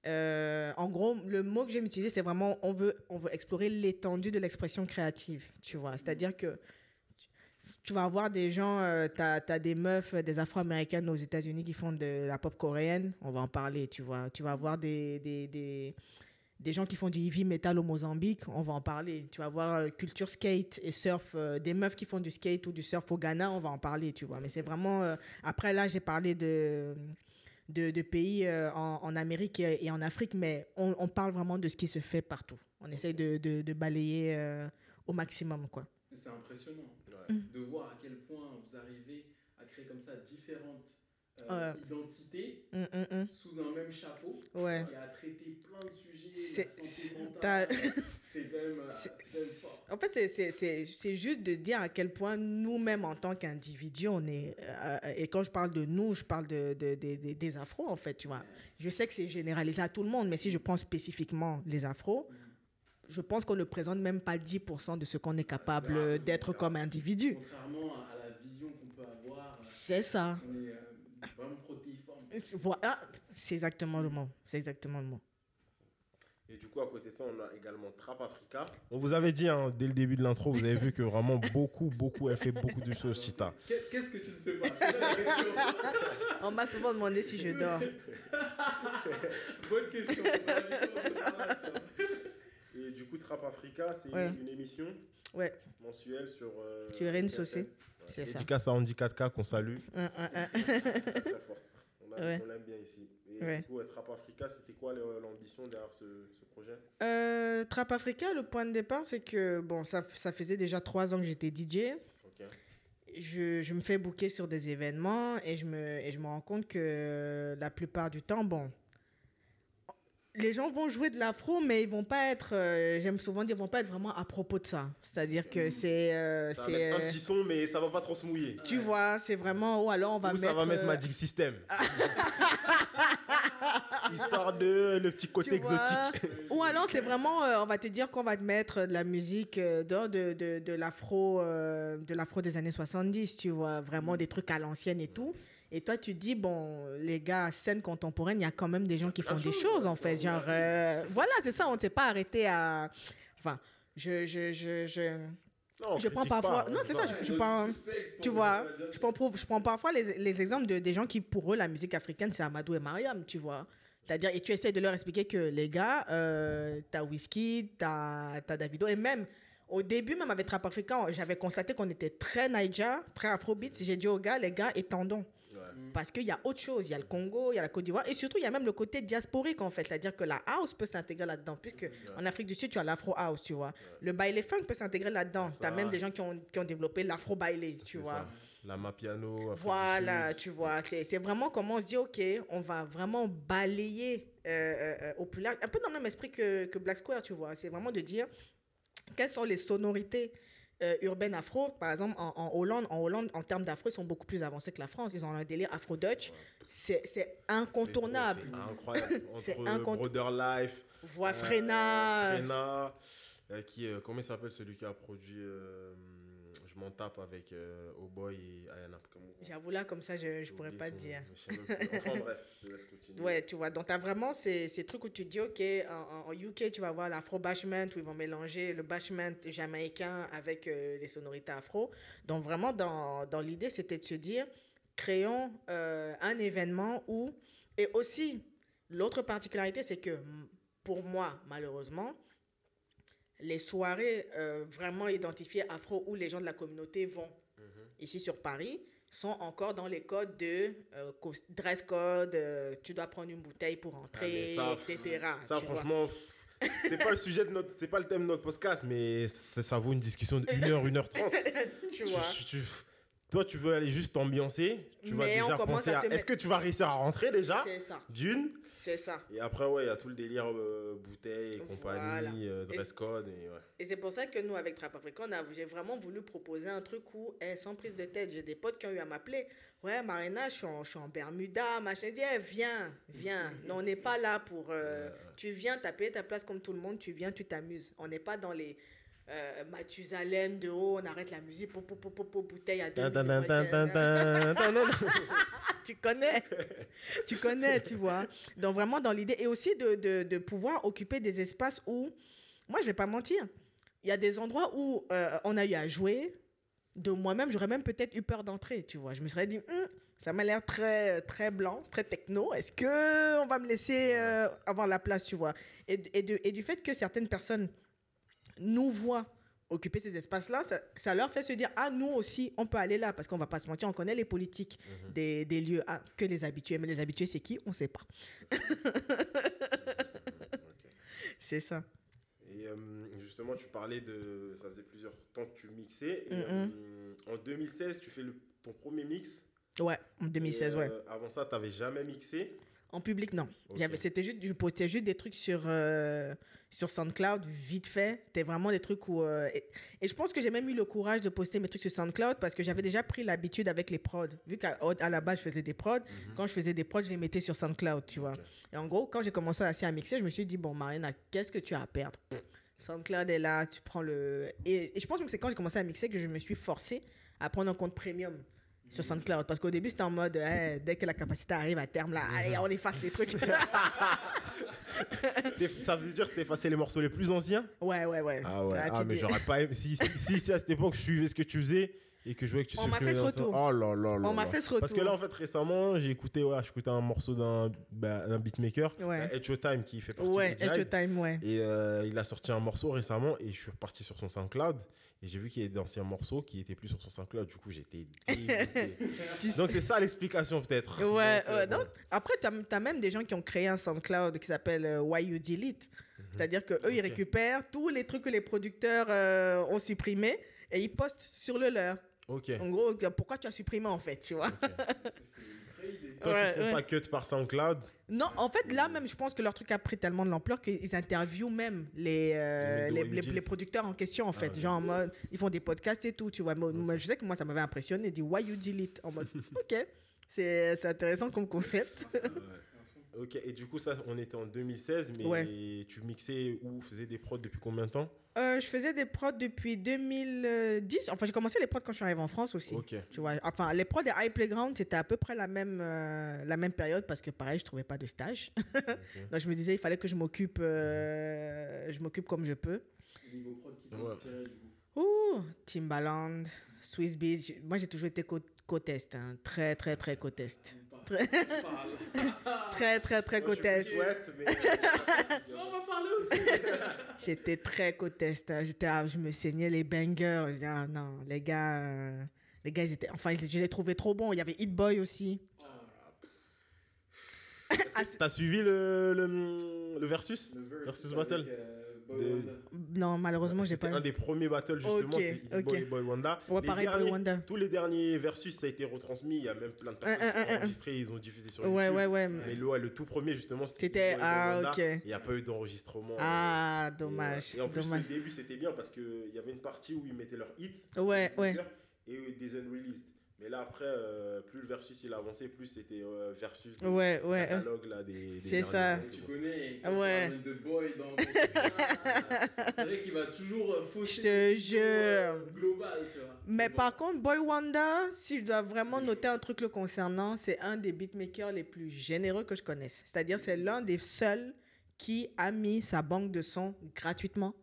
Euh, en gros, le mot que j'aime utiliser, c'est vraiment on veut, on veut explorer l'étendue de l'expression créative, tu vois. C'est-à-dire que tu, vas avoir des gens, tu as, des meufs, euh, des afro-américaines aux États-Unis qui font de la pop coréenne, on va en parler, tu vois. Tu vas avoir des, des, des gens qui font du heavy metal au Mozambique, on va en parler. Tu vas voir euh, culture skate et surf, euh, des meufs qui font du skate ou du surf au Ghana, on va en parler, tu vois. Mais c'est vraiment... euh, après, là, j'ai parlé de, de, de pays en, en Amérique et, et en Afrique, mais on, on parle vraiment de ce qui se fait partout. On essaye de, de, de balayer au maximum, quoi. C'est impressionnant Ouais. de voir à quel point vous arrivez à créer comme ça différentes euh, Euh. identités Hum, hum, hum. sous un même chapeau Ouais. et à traiter plein de sujets. C'est- euh. En fait, c'est- juste de dire à quel point nous-mêmes, en tant qu'individus, on est. euh, et quand je parle de nous, je parle de, de- de- de- des afros, en fait, tu vois. Je sais que c'est généralisé à tout le monde, mais si je prends spécifiquement les afros, je pense qu'on ne présente même pas 10% de ce qu'on est capable d'être comme individu. Contrairement à la vision qu'on peut avoir, euh, C'est ça. on est euh. Voilà, c'est exactement le mot. C'est exactement le mot. Et du coup, à côté de ça, on a également Trap Africa. On vous avait dit hein, dès le début de l'intro, vous avez vu que vraiment beaucoup, beaucoup, elle fait beaucoup de [laughs] choses, Chita. Qu'est- Qu'est-ce que tu ne fais pas? On m'a souvent demandé si je dors. [laughs] Bonne question. Et du coup, Trap Africa, c'est Ouais. une émission Ouais, mensuelle sur. Euh, Sur Rennes. Saucé. C'est ça. Dédicace à Andy 4K qu'on salue. Un, un, un. très très forte. On, a- Ouais. on l'aime bien ici. Et Ouais. du coup, Trap Africa, c'était quoi l'ambition derrière ce, ce projet? Euh, Trap Africa, le point de départ, c'est que bon, ça, ça faisait déjà trois ans que j'étais DJ. Je, je me fais booker sur des événements et je me, et je me rends compte que la plupart du temps, bon, les gens vont jouer de l'afro, mais ils vont pas être, euh, j'aime souvent dire, ils vont pas être vraiment à propos de ça. C'est-à-dire que c'est. euh, Ça va c'est, mettre un euh, petit son, mais ça va pas trop se mouiller. tu vois, c'est vraiment. Ou alors on va Ou mettre. ça va mettre euh, Magic System. [laughs] Histoire de le petit côté exotique. Ou alors c'est vraiment, euh, on va te dire qu'on va te mettre de la musique euh, de, de, de, de l'afro euh, de l'afro des années 70, tu vois, vraiment des trucs à l'ancienne et tout. Et toi, tu dis, bon, les gars, scène contemporaine, il y a quand même des gens qui font des choses, en fait. Genre, euh, voilà, c'est ça, on ne s'est pas arrêté à... Enfin, je... je, je, je... Non, Je prends parfois- pas, non, on c'est ça, je- prends- Tu vois, je prends, je prends parfois les, les exemples de, des gens qui, pour eux, la musique africaine, c'est Amadou et Mariam, tu vois. C'est-à-dire, et tu essaies de leur expliquer que les gars, euh, t'as Whisky, t'as as Davido, et même au début, même avec Trap Africain, j'avais constaté qu'on était très Niger, très Afrobeat. J'ai dit aux gars, les gars, étendons. Ouais. Parce qu'il y a autre chose. Il y a le Congo, il y a la Côte d'Ivoire. Et surtout, il y a même le côté diasporique, en fait. C'est-à-dire que la house peut s'intégrer là-dedans. Puisque en Afrique du Sud, tu as l'afro house, tu vois. Le baile funk peut s'intégrer là-dedans. Tu as même des gens qui ont, qui ont développé l'afro baile, tu vois. ça. La Mapiano. Afrique Voilà, tu vois, c'est c'est vraiment comment on se dit, OK, on va vraiment balayer euh, euh, euh, au plus large, un peu dans le même esprit que, que Black Square, tu vois. C'est vraiment de dire quelles sont les sonorités euh, urbaines afro. Par exemple, en, en Hollande, en Hollande, en termes d'afro, ils sont beaucoup plus avancés que la France. Ils ont un délire afro-dutch. C'est incontournable. C'est incroyable. [laughs] Entre incont- Brother Life. Voix euh, Frena. Frena, euh, qui, euh, comment il s'appelle celui qui a produit euh, Je m'en tape avec euh, Oh Boy et Ayana. J'avoue là, comme ça, je ne pourrais pas son te dire. Enfin bref, je te laisse continuer. Ouais, tu vois. Donc, tu as vraiment ces, ces trucs où tu dis, OK, en, en UK, tu vas voir l'afro-bashment, où ils vont mélanger le bashment jamaïcain avec euh, les sonorités afro. Donc, vraiment, dans, dans l'idée, c'était de se dire, créons euh, un événement où... Et aussi, l'autre particularité, c'est que, pour moi, malheureusement, les soirées euh, vraiment identifiées afro où les gens de la communauté vont ici sur Paris sont encore dans les codes de euh, dress code, euh, tu dois prendre une bouteille pour entrer, Ah, ça, etc. Ça, franchement, c'est pas le sujet de notre, c'est pas le thème de notre podcast, mais ça, ça vaut une discussion de 1 heure, 1 heure 30. [laughs] tu vois. Tu- tu- toi, tu veux aller juste t'ambiancer. Tu vas Mais on déjà penser à à. te Est-ce que tu vas réussir à rentrer déjà C'est ça, D'une. c'est ça. Et après, ouais, il y a tout le délire euh, bouteille et compagnie, euh, dress code. Et, ouais. Et c'est pour ça que nous, avec Trap Africa, j'ai vraiment voulu proposer un truc où, eh, sans prise de tête, j'ai des potes qui ont eu à m'appeler. Ouais, Marina, je suis en, je suis en Bermuda, machin. Je dis, eh, viens, viens. [laughs] Non, on n'est pas là pour. euh, Tu viens, tu as payé ta place comme tout le monde, tu viens, tu t'amuses. On n'est pas dans les. Euh, Mathusalem de haut, on arrête la musique, po, po, po, po, po, bouteille à deux [laughs] tu connais, tu connais, tu vois. Donc vraiment dans l'idée et aussi de, de, de pouvoir occuper des espaces où, moi je vais pas mentir, il y a des endroits où euh, on a eu à jouer. De moi-même, j'aurais même peut-être eu peur d'entrer, tu vois. Je me serais dit, Hum, ça m'a l'air très très blanc, très techno. Est-ce que on va me laisser euh, avoir la place, tu vois? Et, et, de- et du fait que certaines personnes nous voient occuper ces espaces-là, ça, ça leur fait se dire ah nous aussi on peut aller là parce qu'on va pas se mentir, on connaît les politiques des, des lieux ah, que les habitués, mais les habitués c'est qui? On sait pas. [laughs] C'est ça. Et euh, justement, tu parlais de. Ça faisait plusieurs temps que tu mixais. Et, Mhm. euh, en 2016, tu fais le, ton premier mix. Ouais, en 2016 Et, ouais. euh, Avant ça, tu n'avais jamais mixé. En public non. Ok. J'avais c'était juste je postais juste des trucs sur euh, sur SoundCloud vite fait. C'était vraiment des trucs où euh, et, et je pense que j'ai même eu le courage de poster mes trucs sur SoundCloud parce que j'avais déjà pris l'habitude avec les prods. Vu qu'à à la base je faisais des prods, quand je faisais des prods, je les mettais sur SoundCloud, tu vois. Mhm. Et en gros, quand j'ai commencé à, à mixer, je me suis dit bon Marina, qu'est-ce que tu as à perdre? Pff, SoundCloud est là, tu prends le et, et je pense que c'est quand j'ai commencé à mixer que je me suis forcé à prendre un compte premium sur SoundCloud parce qu'au début c'était en mode dès que la capacité arrive à terme là allez on efface les trucs. [laughs] Ça veut dire que tu effacé les morceaux les plus anciens? Ouais, ouais, ouais. Ah ouais, ah, tu mais j'aurais pas aimé. Si, si, si, si à cette époque je suivais ce que tu faisais et que je voyais que tu On m'a supprimais fait ce retour. Oh là là là On m'a fait ce retour. Parce que là, en fait, récemment, j'ai écouté, ouais, j'écoutais un morceau d'un bah, beatmaker, Ouais. Edge Time, qui fait partie Ouais, de Edge. Time, ouais. Et euh, il a sorti un morceau récemment et je suis reparti sur son SoundCloud et j'ai vu qu'il y avait d'anciens morceaux qui étaient plus sur son SoundCloud. Du coup, j'étais [laughs] Donc, c'est ça l'explication peut-être. Ouais, Donc, euh, ouais. après, tu as, même des gens qui ont créé un SoundCloud qui s'appelle euh, Why You Delete. C'est-à-dire qu'eux, ils Mhm. Ok. récupèrent tous les trucs que les producteurs ont supprimés et ils postent sur le leur. Ok. En gros, pourquoi tu as supprimé en fait, tu vois? [laughs] Toi, Ouais, tu fais ouais. pas cut par SoundCloud? Non, en fait, là même, je pense que leur truc a pris tellement de l'ampleur qu'ils interviewent même les, euh, Les les, producteurs en question, en fait. ok. Genre, en mode, ils font des podcasts et tout, tu vois. Moi, je sais que moi, ça m'avait impressionné. Dit, why you delete En mode, [laughs] ok, c'est c'est intéressant comme concept. Ok, et du coup, ça, on était en 2016, mais Ouais. tu mixais ou faisais des prods depuis combien de temps? Euh, je faisais des prods depuis 2010. Enfin, j'ai commencé les prods quand je suis arrivé en France aussi. Tu vois, enfin, les prods des High Playground, c'était à peu près la même, euh, la même période parce que pareil, je trouvais pas de stage. [laughs] Donc je me disais, il fallait que je m'occupe, euh, je m'occupe comme je peux. Niveau prod qui t'a Ouais. inspiré, du coup. Ouh, Timbaland, Swiss. J'ai- Moi, j'ai toujours été côte, côte est, hein. très, très, très côte est. Très, très, très, très Ouest, mais... Euh, on va parler aussi. J'étais très côte. Hein. J'étais, ah, je me saignais les bangers. Je disais, ah, non, les gars, euh, les gars, ils étaient, enfin, je les trouvais trop bons. Il y avait Hit Boy aussi. Oh. T'as suivi le, le, le, versus? Le versus, versus Battle? Avec, euh... Des- Non, malheureusement, j'ai C'était pas. un des premiers battles justement, Ok, c'est Boy, ok. Boy Wanda. Ouais, Les pareil, Boy Wanda. Tous les derniers versus, ça a été retransmis. Il y a même plein de personnes Un, un, qui ont enregistré, ils ont diffusé sur Ouais, YouTube. ouais, ouais. Mais le, ouais, le tout premier, justement, c'était C'était- Boy Boy ah, Wanda. ok. Il n'y a pas eu d'enregistrement. Ah, Et, dommage. Et en plus, dommage. le début, c'était bien parce qu'il y avait une partie où ils mettaient leurs hits. Ouais, ouais. Et des unreleased. Mais là, après, euh, plus le versus il avançait, plus c'était euh, versus. des Ouais, ouais. catalogues, là, des, des C'est ça. Tu connais, quand Ouais. de boy dans [laughs] C'est vrai qu'il va toujours euh, fausser Je te le jure. global, tu vois. Mais par contre, Boy Wanda, si je dois vraiment noter un truc le concernant, c'est un des beatmakers les plus généreux que je connaisse. C'est-à-dire, c'est l'un des seuls qui a mis sa banque de sons gratuitement.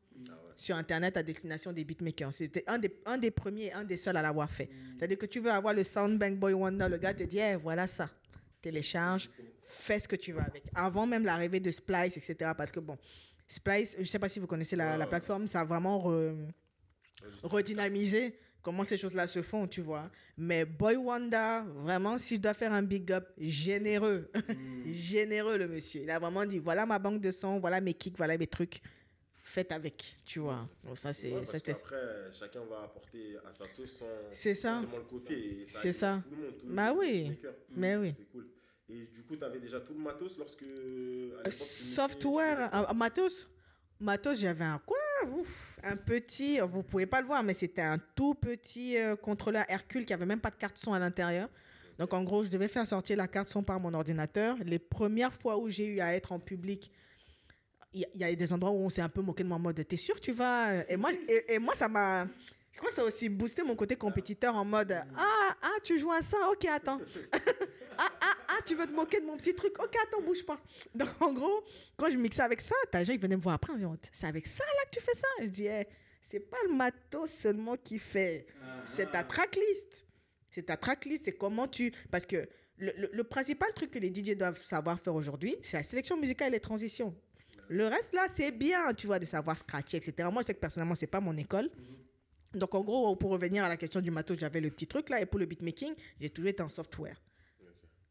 Sur Internet à destination des beatmakers. C'était un des, un des premiers et un des seuls à l'avoir fait. C'est-à-dire que tu veux avoir le Soundbank Boy Wonder, le gars te dit, Eh, voilà ça. Télécharge, fais ce que tu veux avec. Avant même l'arrivée de Splice, etc. Parce que bon, Splice, je ne sais pas si vous connaissez la, plateforme, ça a vraiment re- Juste- redynamiser comment ces choses-là se font, tu vois. Mais Boy Wanda, vraiment, si je dois faire un big up, généreux. [laughs] généreux, le monsieur. Il a vraiment dit, voilà ma banque de sons, voilà mes kicks, voilà mes trucs. Faites avec, tu vois. Donc ça, c'est... Ouais, qu'après, chacun va apporter à sa sauce sans C'est ça. le copier. C'est ça. Tout le monde, tout le Bah monde, oui. Mais oui. C'est cool. Et du coup, tu avais déjà tout le matos lorsque. à mixais, Software, tu- un matos. Matos, j'avais un quoi? Ouf, Un petit, vous pouvez pas le voir, mais c'était un tout petit euh, contrôleur Hercule qui avait même pas de carte son à l'intérieur. Donc en gros, je devais faire sortir la carte son par mon ordinateur. Les premières fois où j'ai eu à être en public, il y, a des endroits où on s'est un peu moqué de moi en mode T'es sûr tu vas? Et moi, et, et moi, ça m'a. Je crois que ça a aussi boosté mon côté compétiteur en mode Ah, ah, tu joues à ça? Ok, attends. [laughs] ah, ah, ah, tu veux te moquer de mon petit truc? Ok, attends, bouge pas. Donc, en gros, quand je mixais avec ça, t'as gens, ils venaient me voir après. C'est avec ça là que tu fais ça? Je dis, Eh, c'est pas le matos seulement qui fait. C'est ta tracklist. C'est ta tracklist. C'est comment tu. Parce que le, le- le principal truc que les DJ doivent savoir faire aujourd'hui, c'est la sélection musicale et les transitions. Le reste là, c'est bien, tu vois, de savoir scratcher, etc. Moi, je sais que personnellement, c'est pas mon école. Donc, en gros, pour revenir à la question du matos, j'avais le petit truc là. Et pour le beatmaking, j'ai toujours été en software.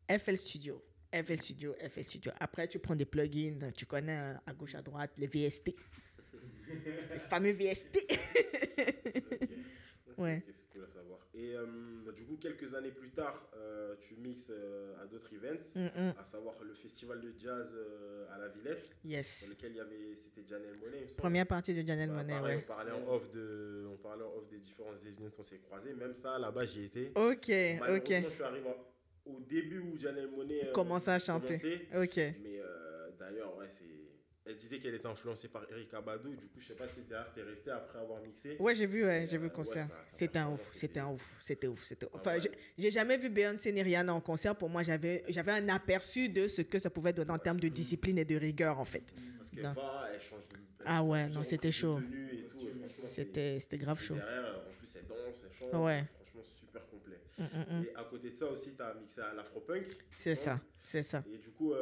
FL Studio. FL Studio, FL Studio. Après, tu prends des plugins, tu connais euh, à gauche, à droite, les VST. [laughs] les fameux VST. Ouais. Ok, c'est cool à savoir. Et euh, bah, du coup, quelques années plus tard, euh, tu mixes euh, à d'autres events, Mm, mm. à savoir le festival de jazz euh, à la Villette, dans Yes. lequel il y avait, c'était Janelle Monet. Première partie de Janelle Bah, Monet, pareil, ouais. On parlait en off de, on parlait en off des différents événements qu'on s'est croisés. Même ça, là-bas, j'y étais. Ok, ok. je suis arrivé au début où Janelle Monet euh, Commençait à chanter. commençait. Ok. Mais euh, d'ailleurs, ouais, c'est. Elle disait qu'elle était influencée par Eric Abadou. Du coup, je sais pas si derrière t'es resté après avoir mixé. Ouais, j'ai vu, ouais, j'ai vu Euh, le concert. ouais, c'était un ouf, c'était un ouf, c'était ouf, c'était. Ah Enfin, ouais. j'ai- jamais vu Beyoncé ni Rihanna en concert. Pour moi, j'avais j'avais un aperçu de ce que ça pouvait donner en termes de discipline et de rigueur, en fait. Parce qu'elle Non. va, elle change de. elle Ah ouais, non, c'était chaud. C'était c'était grave chaud. Derrière, en plus, elle danse, elle chante. Ouais. Mm, mm, mm. Et à côté de ça aussi, tu as mixé à l'afropunk. C'est ça, c'est ça. Et du coup,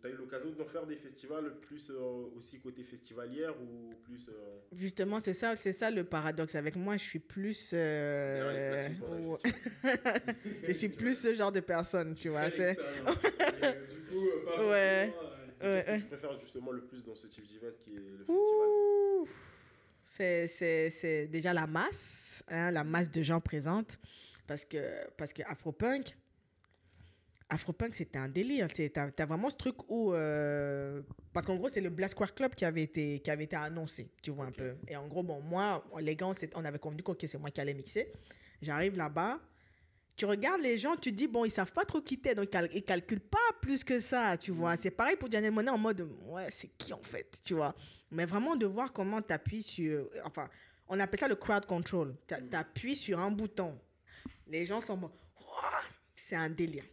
tu as eu l'occasion d'en faire des festivals plus euh, aussi côté festivalière ou plus. euh, Justement, c'est ça, c'est ça le paradoxe avec moi. Je suis plus, euh, festivals [laughs] je suis plus ce genre de personne, tu vois. C'est [laughs] du coup, euh, pas Ouais. euh, Et Ouais, Qu'est-ce que tu préfères justement le plus dans ce type d'event qui est le festival? Ouh, c'est déjà la masse, hein, la masse de gens présentes. Parce que, parce que Afropunk, Afropunk, c'était un délire. C'est, t'as, t'as vraiment ce truc où. euh, parce qu'en gros, c'est le Blast Square Club qui avait été, qui avait été annoncé, tu vois un peu. Et en gros, bon, moi, les gars, on, avait convenu que c'est moi qui allais mixer. J'arrive là-bas. Tu regardes les gens, tu dis, bon, ils savent pas trop quitter, donc ils, cal- ils calculent pas plus que ça, tu vois. C'est pareil pour Janelle Monet en mode, ouais, c'est qui en fait, tu vois. Mais vraiment de voir comment tu appuies sur. Enfin, on appelle ça le crowd control. Tu appuies sur un bouton. Les gens sont. C'est un délire.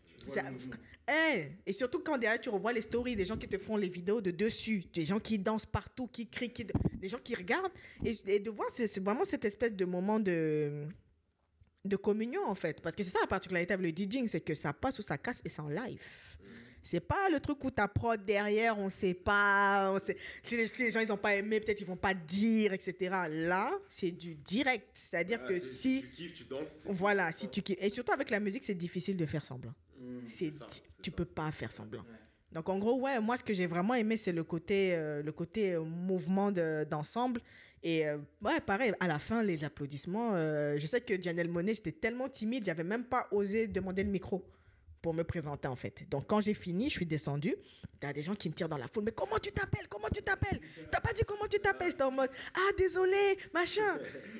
Eh, Et surtout quand derrière tu revois les stories des gens qui te font les vidéos de dessus, des gens qui dansent partout, qui crient, qui... des gens qui regardent. Et, et de voir, c'est c'est vraiment cette espèce de moment de, de communion en fait. Parce que c'est ça la particularité avec le DJing, c'est que ça passe ou ça casse et c'est en live. C'est pas le truc où ta prod derrière, on sait pas, on sait, si, les, si les gens ils ont pas aimé, peut-être ils vont pas dire, etc. Là, c'est du direct. C'est-à-dire Ah, que si, Tu kiffes, tu danses. voilà, si tu kiffes- et surtout avec la musique, c'est difficile de faire semblant. Mm. C'est, c'est tu ça. peux pas faire semblant. Donc en gros, ouais, moi ce que j'ai vraiment aimé, c'est le côté, euh, le côté euh, mouvement de- d'ensemble. Et euh, ouais, pareil, à la fin, les applaudissements. euh, je sais que Janelle Monet, j'étais tellement timide, j'avais même pas osé demander le micro pour me présenter en fait. Donc quand j'ai fini, je suis descendue. T'as des gens qui me tirent dans la foule. Mais comment tu t'appelles? Comment tu t'appelles? T'as pas dit comment tu t'appelles? J'étais en mode Ah désolé, machin. [laughs]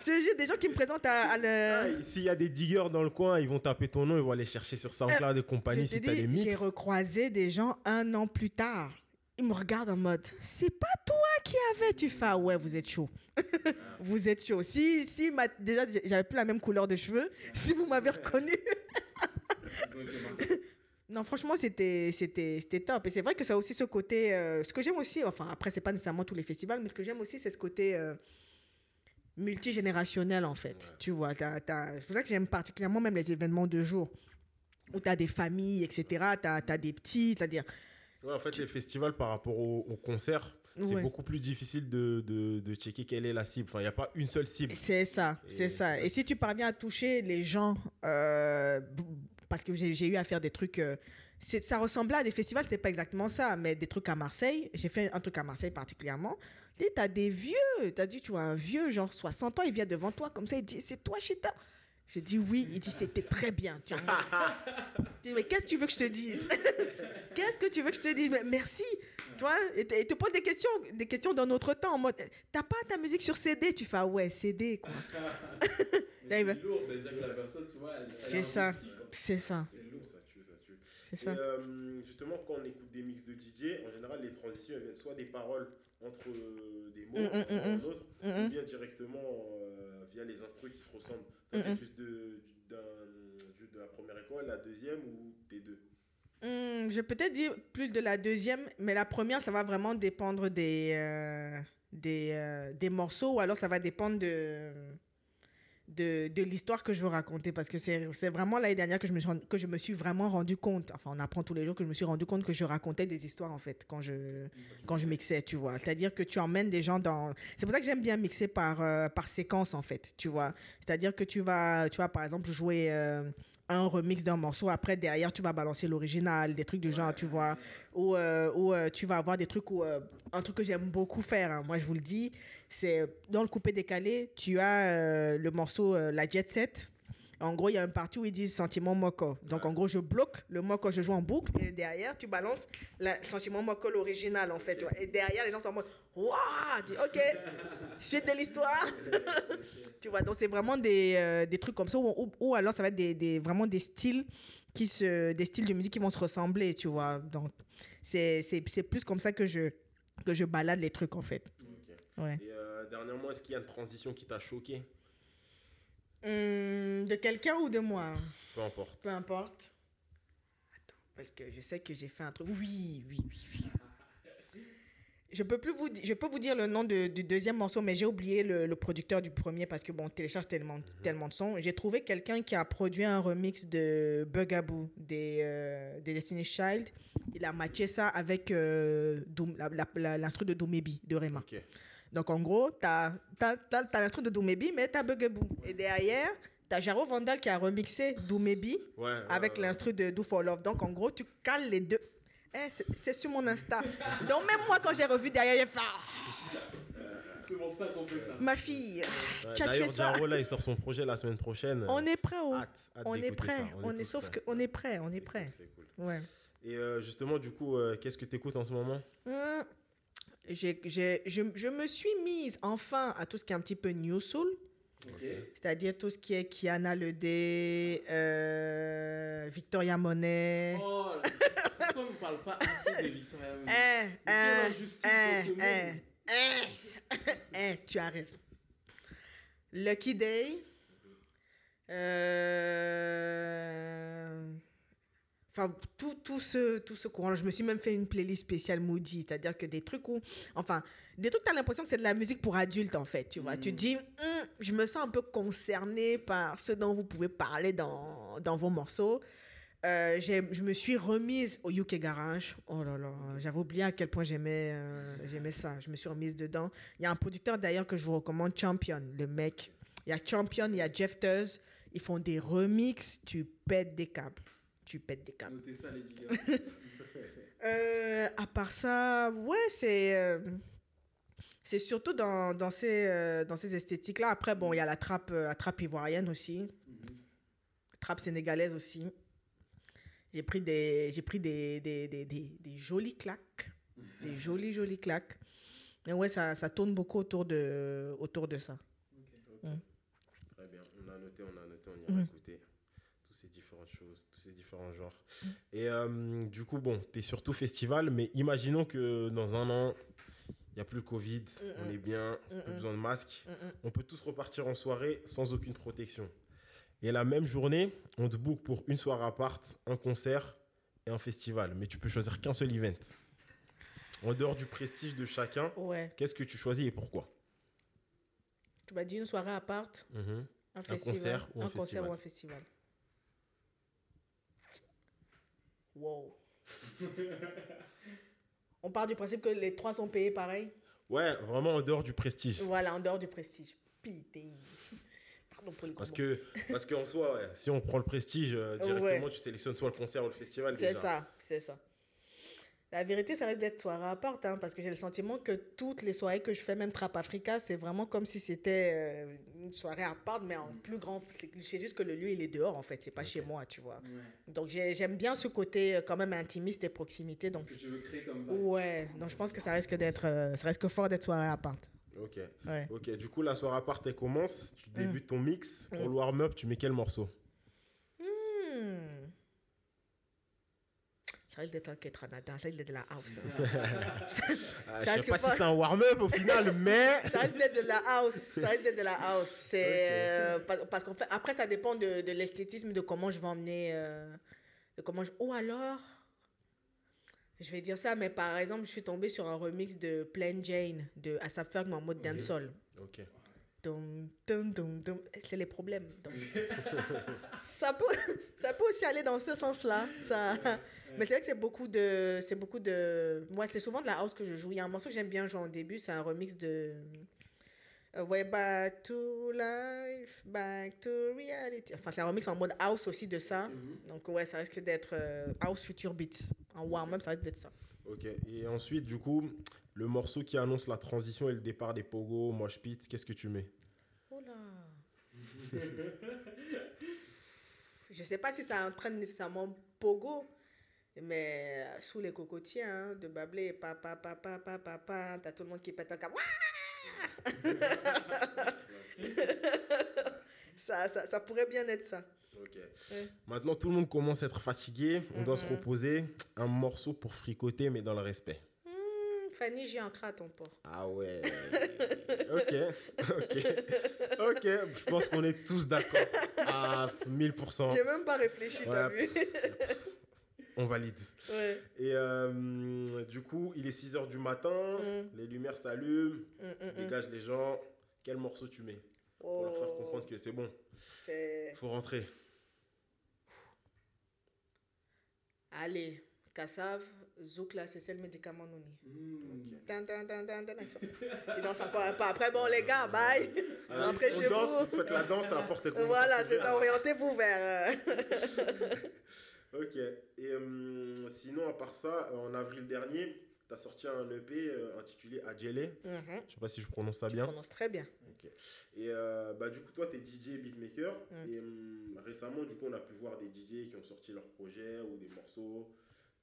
je te jure, des gens qui me présentent à, à le. Ah, S'il y a des diggers dans le coin, ils vont taper ton nom, ils vont aller chercher sur SoundCloud et compagnie Euh, si t'as des j'ai mix. recroisé des gens un an plus tard. Ils me regardent en mode, c'est pas toi qui avais. Tu fais, ah ouais, vous êtes chaud. [laughs] vous êtes chaud. Si, si ma- déjà, j'avais plus la même couleur de cheveux, si vous m'avez reconnu. [laughs] non, franchement, c'était, c'était, c'était top. Et c'est vrai que ça a aussi ce côté. euh, ce que j'aime aussi, enfin, après, c'est pas nécessairement tous les festivals, mais ce que j'aime aussi, c'est ce côté. euh, multigénérationnel en fait tu vois t'as- t'as- c'est pour ça que j'aime particulièrement même les événements de jour où tu as des familles, etc. Tu as, des petits, c'est-à-dire. Ouais, en fait, les festivals par rapport au, au concert, c'est Ouais. beaucoup plus difficile de, de, de checker quelle est la cible. Enfin, il n'y a pas une seule cible. C'est ça, Et c'est ça. Et si tu parviens à toucher les gens, euh, parce que j'ai eu à faire des trucs. euh, ça ressemblait à des festivals, c'était pas exactement ça, mais des trucs à Marseille. J'ai fait un truc à Marseille particulièrement. Tu as des vieux, tu as dit, tu vois, un vieux, genre 60 ans, il vient devant toi comme ça, il dit, c'est toi, Chita? J'ai dit oui, il dit, c'était très bien. Tu vois, [laughs] Je dis, mais qu'est-ce que tu veux que je te dise? [laughs] Qu'est-ce que tu veux que je te dise? Mais Merci. Tu vois, et te, pose des questions, des questions d'un autre temps en mode, t'as pas ta musique sur CD Tu fais, ah ouais, CD, quoi. [laughs] Lourd, que la personne, tu vois, C'est ça. investi. C'est ça, C'est lourd, ça tue, ça tue. c'est ça. Euh, justement, quand on écoute des mix de DJ, en général, les transitions, elles viennent soit des paroles entre euh, des mots, Mm, mm, un mm, autre, ou bien directement euh, via les instruments qui se ressemblent. Mm. plus de, de la première école, la deuxième ou des deux? Hmm, je vais peut-être dire plus de la deuxième, mais la première, ça va vraiment dépendre des, des, des morceaux, ou alors ça va dépendre de, de, l'histoire que je veux raconter, parce que c'est vraiment l'année dernière que je, me suis, que je me suis vraiment rendu compte, enfin on apprend tous les jours que je me suis rendu compte que je racontais des histoires en fait, quand je, quand je mixais, tu vois. C'est-à-dire que tu emmènes des gens dans... C'est pour ça que j'aime bien mixer par, euh, par séquence en fait, tu vois. C'est-à-dire que tu vas, tu vas par exemple jouer... euh, un remix d'un morceau, après derrière tu vas balancer l'original, des trucs du genre, tu vois, ou, euh, ou euh, tu vas avoir des trucs où, euh, un truc que j'aime beaucoup faire, hein, moi je vous le dis, c'est dans le coupé décalé, tu as le morceau La Jet Set. En gros, il y a une partie où ils disent sentiment moco. Donc, en gros, je bloque le moco, je joue en boucle, et derrière, tu balances le sentiment moco, l'original, en fait. ouais. Et derrière, les gens sont en mode Waouh Ok, suite de l'histoire. [laughs] tu vois, donc c'est vraiment des, euh, des trucs comme ça, ou, alors ça va être des, des- vraiment des styles, qui se, des styles de musique qui vont se ressembler, tu vois. Donc, c'est plus comme ça que je, que je balade les trucs, en fait. Ouais. Et euh, dernièrement, est-ce qu'il y a une transition qui t'a choqué? Hum, de quelqu'un ou de moi? Peu importe. Peu importe. Attends, parce que je sais que j'ai fait un truc. Oui, oui, oui, oui. Je peux plus vous, je peux vous dire le nom de- du deuxième morceau, mais j'ai oublié le, le producteur du premier parce que bon, on télécharge tellement, tellement de sons. J'ai trouvé quelqu'un qui a produit un remix de Bugaboo des, euh, des Destiny's Child. Il a matché ça avec euh, l'instru de Doomebi de Rema. Donc, en gros, tu as, l'instru de Doomebi, mais tu as Bugaboo. Et derrière, tu as Jaro Vandal qui a remixé Ouais. avec euh, l'instru de Do for Love. Donc, en gros, tu cales les deux. Eh, c'est sur mon Insta. Donc, même moi, quand j'ai revu derrière, j'ai fait Ah, C'est pour ça qu'on fait ça. Ma fille, ouais, tu as tué D'ailleurs, ça. Jaro, là, il sort son projet la semaine prochaine. On est prêt, oh. Hâte, hâte On est prêt. ça. On est, tous sauf qu'on est prêt. On est prêt. cool, c'est cool. Ouais. Et euh, justement, du coup, euh, qu'est-ce que tu écoutes en ce moment? Je, je me suis mise enfin à tout ce qui est un petit peu New Soul. C'est-à-dire tout ce qui est Kiana Ledé, euh, Victoria Monet. Oh, pourquoi on ne parle pas assez de Victoria Monet Eh, eh, eh, eh, eh, eh, tu as raison. Lucky Day. Euh, Enfin, tout, tout, ce, tout ce courant. Je me suis même fait une playlist spéciale Moody. C'est-à-dire que des trucs où. Enfin, des trucs, tu as l'impression que c'est de la musique pour adultes, en fait. Tu vois, tu te dis, Hum, je me sens un peu concernée par ce dont vous pouvez parler dans, dans vos morceaux. Euh, je me suis remise au UK Garage. Oh là là, j'avais oublié à quel point j'aimais euh, j'aimais ça. Je me suis remise dedans. Il y a un producteur d'ailleurs que je vous recommande, Champion, le mec. Il y a Champion, il y a Jeff Tuz. Ils font des remixes, tu pètes des câbles. Tu pètes des câbles. Notez ça, les gigas. [laughs] Euh, à part ça, ouais, c'est euh, c'est surtout dans, dans ces, euh, dans ces esthétiques-là. Après, bon, il y a la trappe, euh, la trappe ivoirienne aussi, la trappe sénégalaise aussi. J'ai pris des, j'ai pris des, des, des, des, des jolis claques, des [laughs] jolis, jolis claques. Et ouais, ça, ça tourne beaucoup autour de, autour de ça. Très bien, on a noté, on a noté, on ira écouter toutes ces différentes choses, tous ces différents genres. Et euh, du coup, bon, tu es surtout festival, mais imaginons que dans un an, il n'y a plus le Covid, on est bien, plus besoin de masque. On peut tous repartir en soirée sans aucune protection. Et la même journée, on te book pour une soirée à part, un concert et un festival. Mais tu peux choisir qu'un seul event. En dehors du prestige de chacun, Ouais. qu'est-ce que tu choisis et pourquoi? Tu m'as dit une soirée à part, Mhm. un festival, concert ou un concert ou un festival. Wow. [laughs] On part du principe que les trois sont payés pareil? Ouais, vraiment en dehors du prestige. Voilà, en dehors du prestige. Putain. Pardon pour les Parce que parce qu'en soi, ouais, si on prend le prestige euh, directement, Ouais. tu sélectionnes soit le concert ou le festival. C'est ça, c'est ça. La vérité, ça risque d'être soirée à part, hein, parce que j'ai le sentiment que toutes les soirées que je fais, même Trap Africa, c'est vraiment comme si c'était euh, une soirée à part, mais en plus grand. C'est- juste que le lieu, il est dehors, en fait. C'est pas chez moi, tu vois. Donc, j'ai- j'aime bien ce côté euh, quand même intimiste et proximité. Donc, Ce que tu veux créer comme vibe. ouais. Donc, je pense que ça risque d'être, euh, ça risque fort d'être soirée à part. Ok. Ouais. Ok, du coup, la soirée à part, elle commence. Tu Mm. débutes ton mix. Pour le warm-up, tu mets quel morceau? Ça risque d'être un Ketranada, ça risque d'être de la house. [laughs] hein. Ça Je sais risque pas pas- si c'est un warm-up au final, [laughs] mais. Ça risque d'être de la house. Ça risque d'être de la house. C'est euh, parce, parce qu'en fait, après, ça dépend de, de l'esthétisme, de comment je vais emmener. euh, de comment je... Ou alors, je vais dire ça, mais par exemple, je suis tombée sur un remix de Plain Jane de Asap Ferg en mode dancehall. Ok. C'est les problèmes. Donc, [laughs] ça, peut, ça peut aussi aller dans ce sens-là. Ça... Mais c'est vrai que c'est beaucoup de. C'est beaucoup de. Moi, c'est souvent de la house que je joue. Il y a un morceau que j'aime bien jouer en début, c'est un remix de. euh, back to life, back to reality. Enfin, c'est un remix en mode house aussi de ça. Donc, ouais, ça risque d'être euh, house future beats. En warm-up, ça risque d'être ça. Ok. Et ensuite, du coup, le morceau qui annonce la transition et le départ des Pogo, Mosh Pit, qu'est-ce que tu mets? Oh là [laughs] Je sais pas si ça entraîne nécessairement Pogo, mais euh, sous les cocotiers, hein, de Bablé, papa, papa, papa, papa, t'as tout le monde qui pète un câble. [laughs] ça, ça, ça pourrait bien être ça. Ouais. Maintenant, tout le monde commence à être fatigué. On doit se Mhm. reposer. Un morceau pour fricoter, mais dans le respect. Fanny, j'ai un crat à ton port. Ah ouais. ok. Ok. Ok. Je pense qu'on est tous d'accord. À 1000%. J'ai même pas réfléchi, t'as Ouais. vu On valide. Ouais. Et euh, du coup, il est 6h du matin. Mm. Les lumières s'allument. Mm, mm, mm. Dégage les gens. Quel morceau tu mets Pour leur faire comprendre que c'est bon? c'est- Faut rentrer. Allez, Kassav, Zouk là, c'est le médicament non Tan, tan, tan, tan, tan, tan. Il danse encore un peu. Après, bon, les gars, bye. Rentrez on chez danse, vous. faites la danse, la porte à Voilà, c'est ça, orientez-vous vers. euh, [laughs] Ok. Et euh, sinon, à part ça, euh, en avril dernier, tu as sorti un EP euh, intitulé Adjele. Mhm, Je sais pas si je prononce ça Je bien. prononce très bien. Et euh, bah, du coup, toi, tu es DJ beatmaker. Mm. Et hum, récemment, du coup, on a pu voir des DJ qui ont sorti leurs projets ou des morceaux.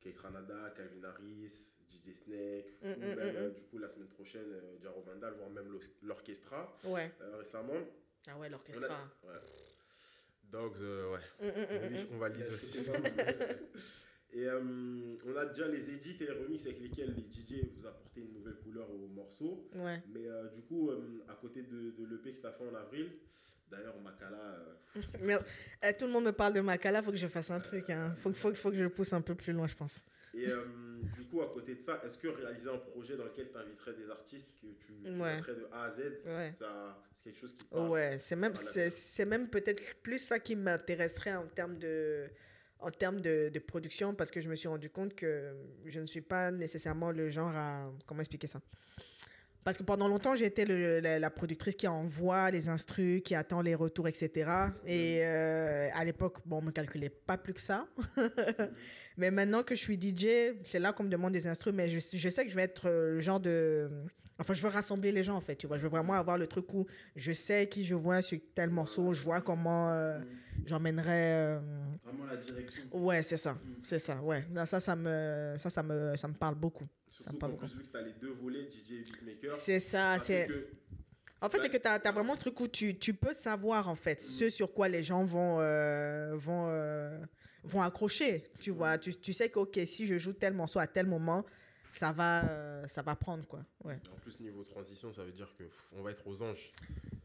Kate Ranada, Calvin Harris, DJ Snake, Mm, ou mm, même, mm, euh, du coup, la semaine prochaine, euh, Jaro Vandal, voire même l'or- l'orchestra. Ouais. Euh, récemment, Ah ouais, l'orchestra. a... ouais. Dogs, euh, ouais. Mm, mm, mm, On mm. Valide aussi. [laughs] Et euh, on a déjà les edits et les remixes avec lesquels les DJ vous apportez une nouvelle couleur au morceau. Ouais. Mais euh, du coup, euh, à côté de, de l'EP que tu as fait en avril, d'ailleurs, Makala, euh, [laughs] Mais, eh, tout le monde me parle de Makala, faut que je fasse un truc. Hein. Faut, faut, faut que je le pousse un peu plus loin, je pense. Et euh, du coup, à côté de ça, est-ce que réaliser un projet dans lequel tu inviterais des artistes que tu mettrais de A à Z, Ouais. ça, c'est quelque chose qui parle Ouais, c'est même, c'est même peut-être plus ça qui m'intéresserait en termes de en termes de, de production parce que je me suis rendu compte que je ne suis pas nécessairement le genre à comment expliquer ça? Parce que pendant longtemps, j'étais la, la productrice qui envoie les instrus, qui attend les retours, etc. Et euh, à l'époque, bon, on me calculait pas plus que ça. [laughs] mais maintenant que je suis DJ, c'est là qu'on me demande des instrus. Mais je, je sais que je vais être euh, le genre de... Enfin, je veux rassembler les gens, en fait. Tu vois, je veux vraiment avoir le truc où je sais qui je vois sur tel morceau, je vois comment euh, j'emmènerais... euh, Vraiment la direction. Ouais, c'est ça. C'est ça, ouais. Ça, ça me, ça, ça me, ça me parle beaucoup. Surtout qu'en plus, vu que tu as les deux volets, DJ et beatmaker, C'est ça, c'est... que En fait, c'est que tu as, vraiment ce truc où tu, tu peux savoir, en fait, ce sur quoi les gens vont, euh, vont, euh, vont accrocher. Tu vois, tu, tu sais que, OK, si je joue tel morceau à tel moment, ça va, euh, ça va prendre, quoi. Ouais. En plus, niveau transition, ça veut dire que pff, on va être aux anges.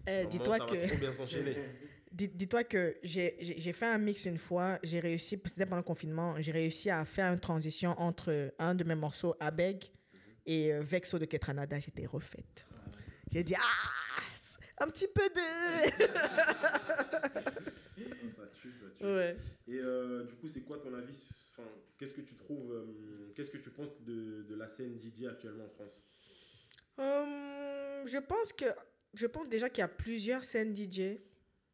Eh, dis-toi ça va trop bien s'enchaîner. [laughs] Dis- Dis-toi que j'ai fait un mix une fois, j'ai réussi, c'était pendant le confinement, j'ai réussi à faire une transition entre un de mes morceaux, Abeg, et euh, Vexo de Ketranada, j'étais refaite. J'ai dit, ah, un petit peu de... [laughs] ça tue, ça tue. ouais. Et euh, du coup, c'est quoi ton avis enfin, Qu'est-ce que tu trouves euh, Qu'est-ce que tu penses de, de la scène DJ actuellement en France? Hum, je pense que, je pense déjà qu'il y a plusieurs scènes DJ.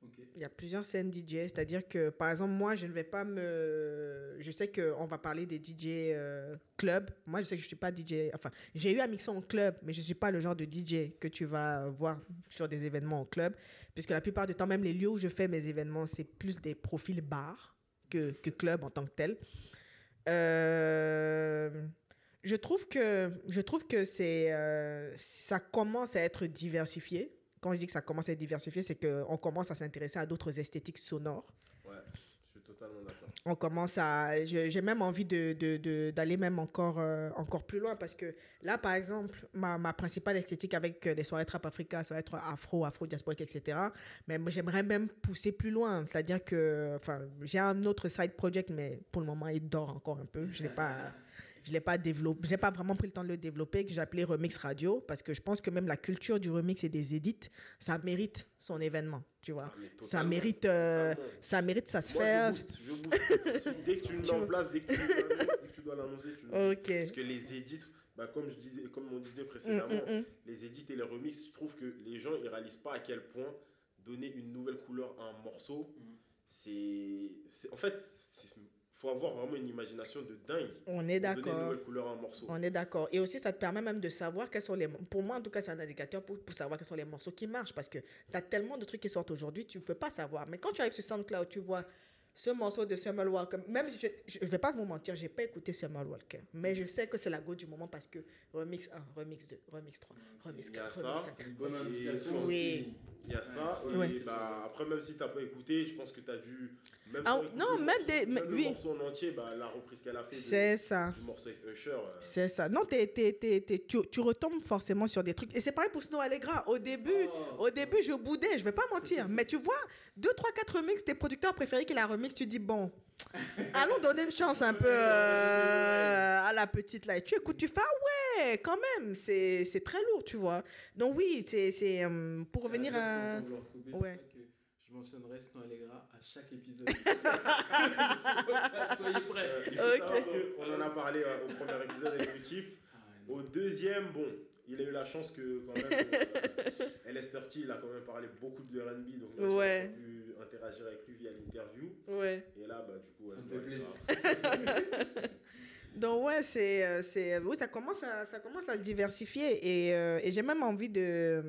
Il y a plusieurs scènes DJ, c'est-à-dire que, par exemple, moi, je ne vais pas me... Je sais qu'on va parler des DJ euh, club. Moi, je sais que je ne suis pas DJ... Enfin, j'ai eu à mixer en club, mais je ne suis pas le genre de DJ que tu vas voir sur des événements en club, puisque la plupart du temps, même les lieux où je fais mes événements, c'est plus des profils bars que, que club en tant que tel. Euh, je trouve que, je trouve que euh, ça commence à être diversifié. Quand je dis que ça commence à être diversifié, c'est qu'on commence à s'intéresser à d'autres esthétiques sonores. Ouais, je suis totalement d'accord. On commence à... J'ai même envie de, de- de- d'aller même encore, euh, encore plus loin parce que là, par exemple, ma, ma principale esthétique avec euh, les soirées Trap Africa, ça va être afro, afro-diasporique, etc. Mais j'aimerais même pousser plus loin. C'est-à-dire que... Enfin, j'ai un autre side project, mais pour le moment, il dort encore un peu. Je l'ai pas... Je l'ai pas développé, j'ai pas vraiment pris le temps de le développer, que j'ai appelé Remix Radio, parce que je pense que même la culture du remix et des edits, ça mérite son événement, tu vois. Ah, Ça mérite, euh, ça mérite sa Moi, sphère. [laughs] dès que tu le mets en place, dès que tu, dois l'annoncer, tu le dis. Ok. Parce que les edits, bah, comme, je disais, comme on disait Mm, précédemment, mm, mm. les edits et les remixes, je trouve que les gens ils réalisent pas à quel point donner une nouvelle couleur à un morceau, Mm. c'est. c'est- En fait, faut avoir vraiment une imagination de dingue. On est pour Donner une d'accord. nouvelle couleur à un morceau. On est d'accord. Et aussi, ça te permet même de savoir quels sont les. Pour moi, en tout cas, c'est un indicateur pour, pour savoir quels sont les morceaux qui marchent. Parce que tu as tellement de trucs qui sortent aujourd'hui, tu ne peux pas savoir. Mais quand tu arrives sur SoundCloud, tu vois ce morceau de Summer Walker. Même, si je ne vais pas vous mentir, je n'ai pas écouté Summer Walker. Mais je sais que c'est la go du moment parce que remix 1, remix 2, remix 3, remix Il y a 4, ça. remix 5. C'est une bonne indication Oui. aussi. Il y a ça. Ouais. bah, après, même si tu n'as pas écouté, je pense que tu as dû. Même Ah, non, même des- le oui. morceau en entier, bah, la reprise qu'elle a fait C'est ça. du morceau avec Usher. euh, C'est ça. Non, t'es- t'es- t'es- t'es- tu, tu retombes forcément sur des trucs. Et c'est pareil pour Snow Allegra. Au début, Oh, au début je boudais, je vais pas mentir. [laughs] Mais tu vois, 2, 3, 4 remix, tes producteurs préférés qui la remix, tu dis, bon, allons donner une chance un peu euh, à la petite là. Et tu écoutes, tu fais, ah ouais, quand même, c'est c'est très lourd, tu vois. Donc oui, c'est c'est, euh, pour revenir à... Ouais. que Je mentionnerai Stan Allegra à chaque épisode. [laughs] Soyez prêts. euh, qu'on en a parlé euh, au premier épisode avec l'équipe. Ah. Au deuxième, bon, il a eu la chance que quand même, euh, LS30, il a quand même parlé beaucoup de R&B, donc moi, Ouais. j'ai pu interagir avec lui via l'interview. Ouais. Et là, bah, du coup, Ça me c'est fait [laughs] Donc ouais, c'est, euh, c'est, oui, ça commence à, ça commence à le diversifier et, euh, et j'ai même envie de,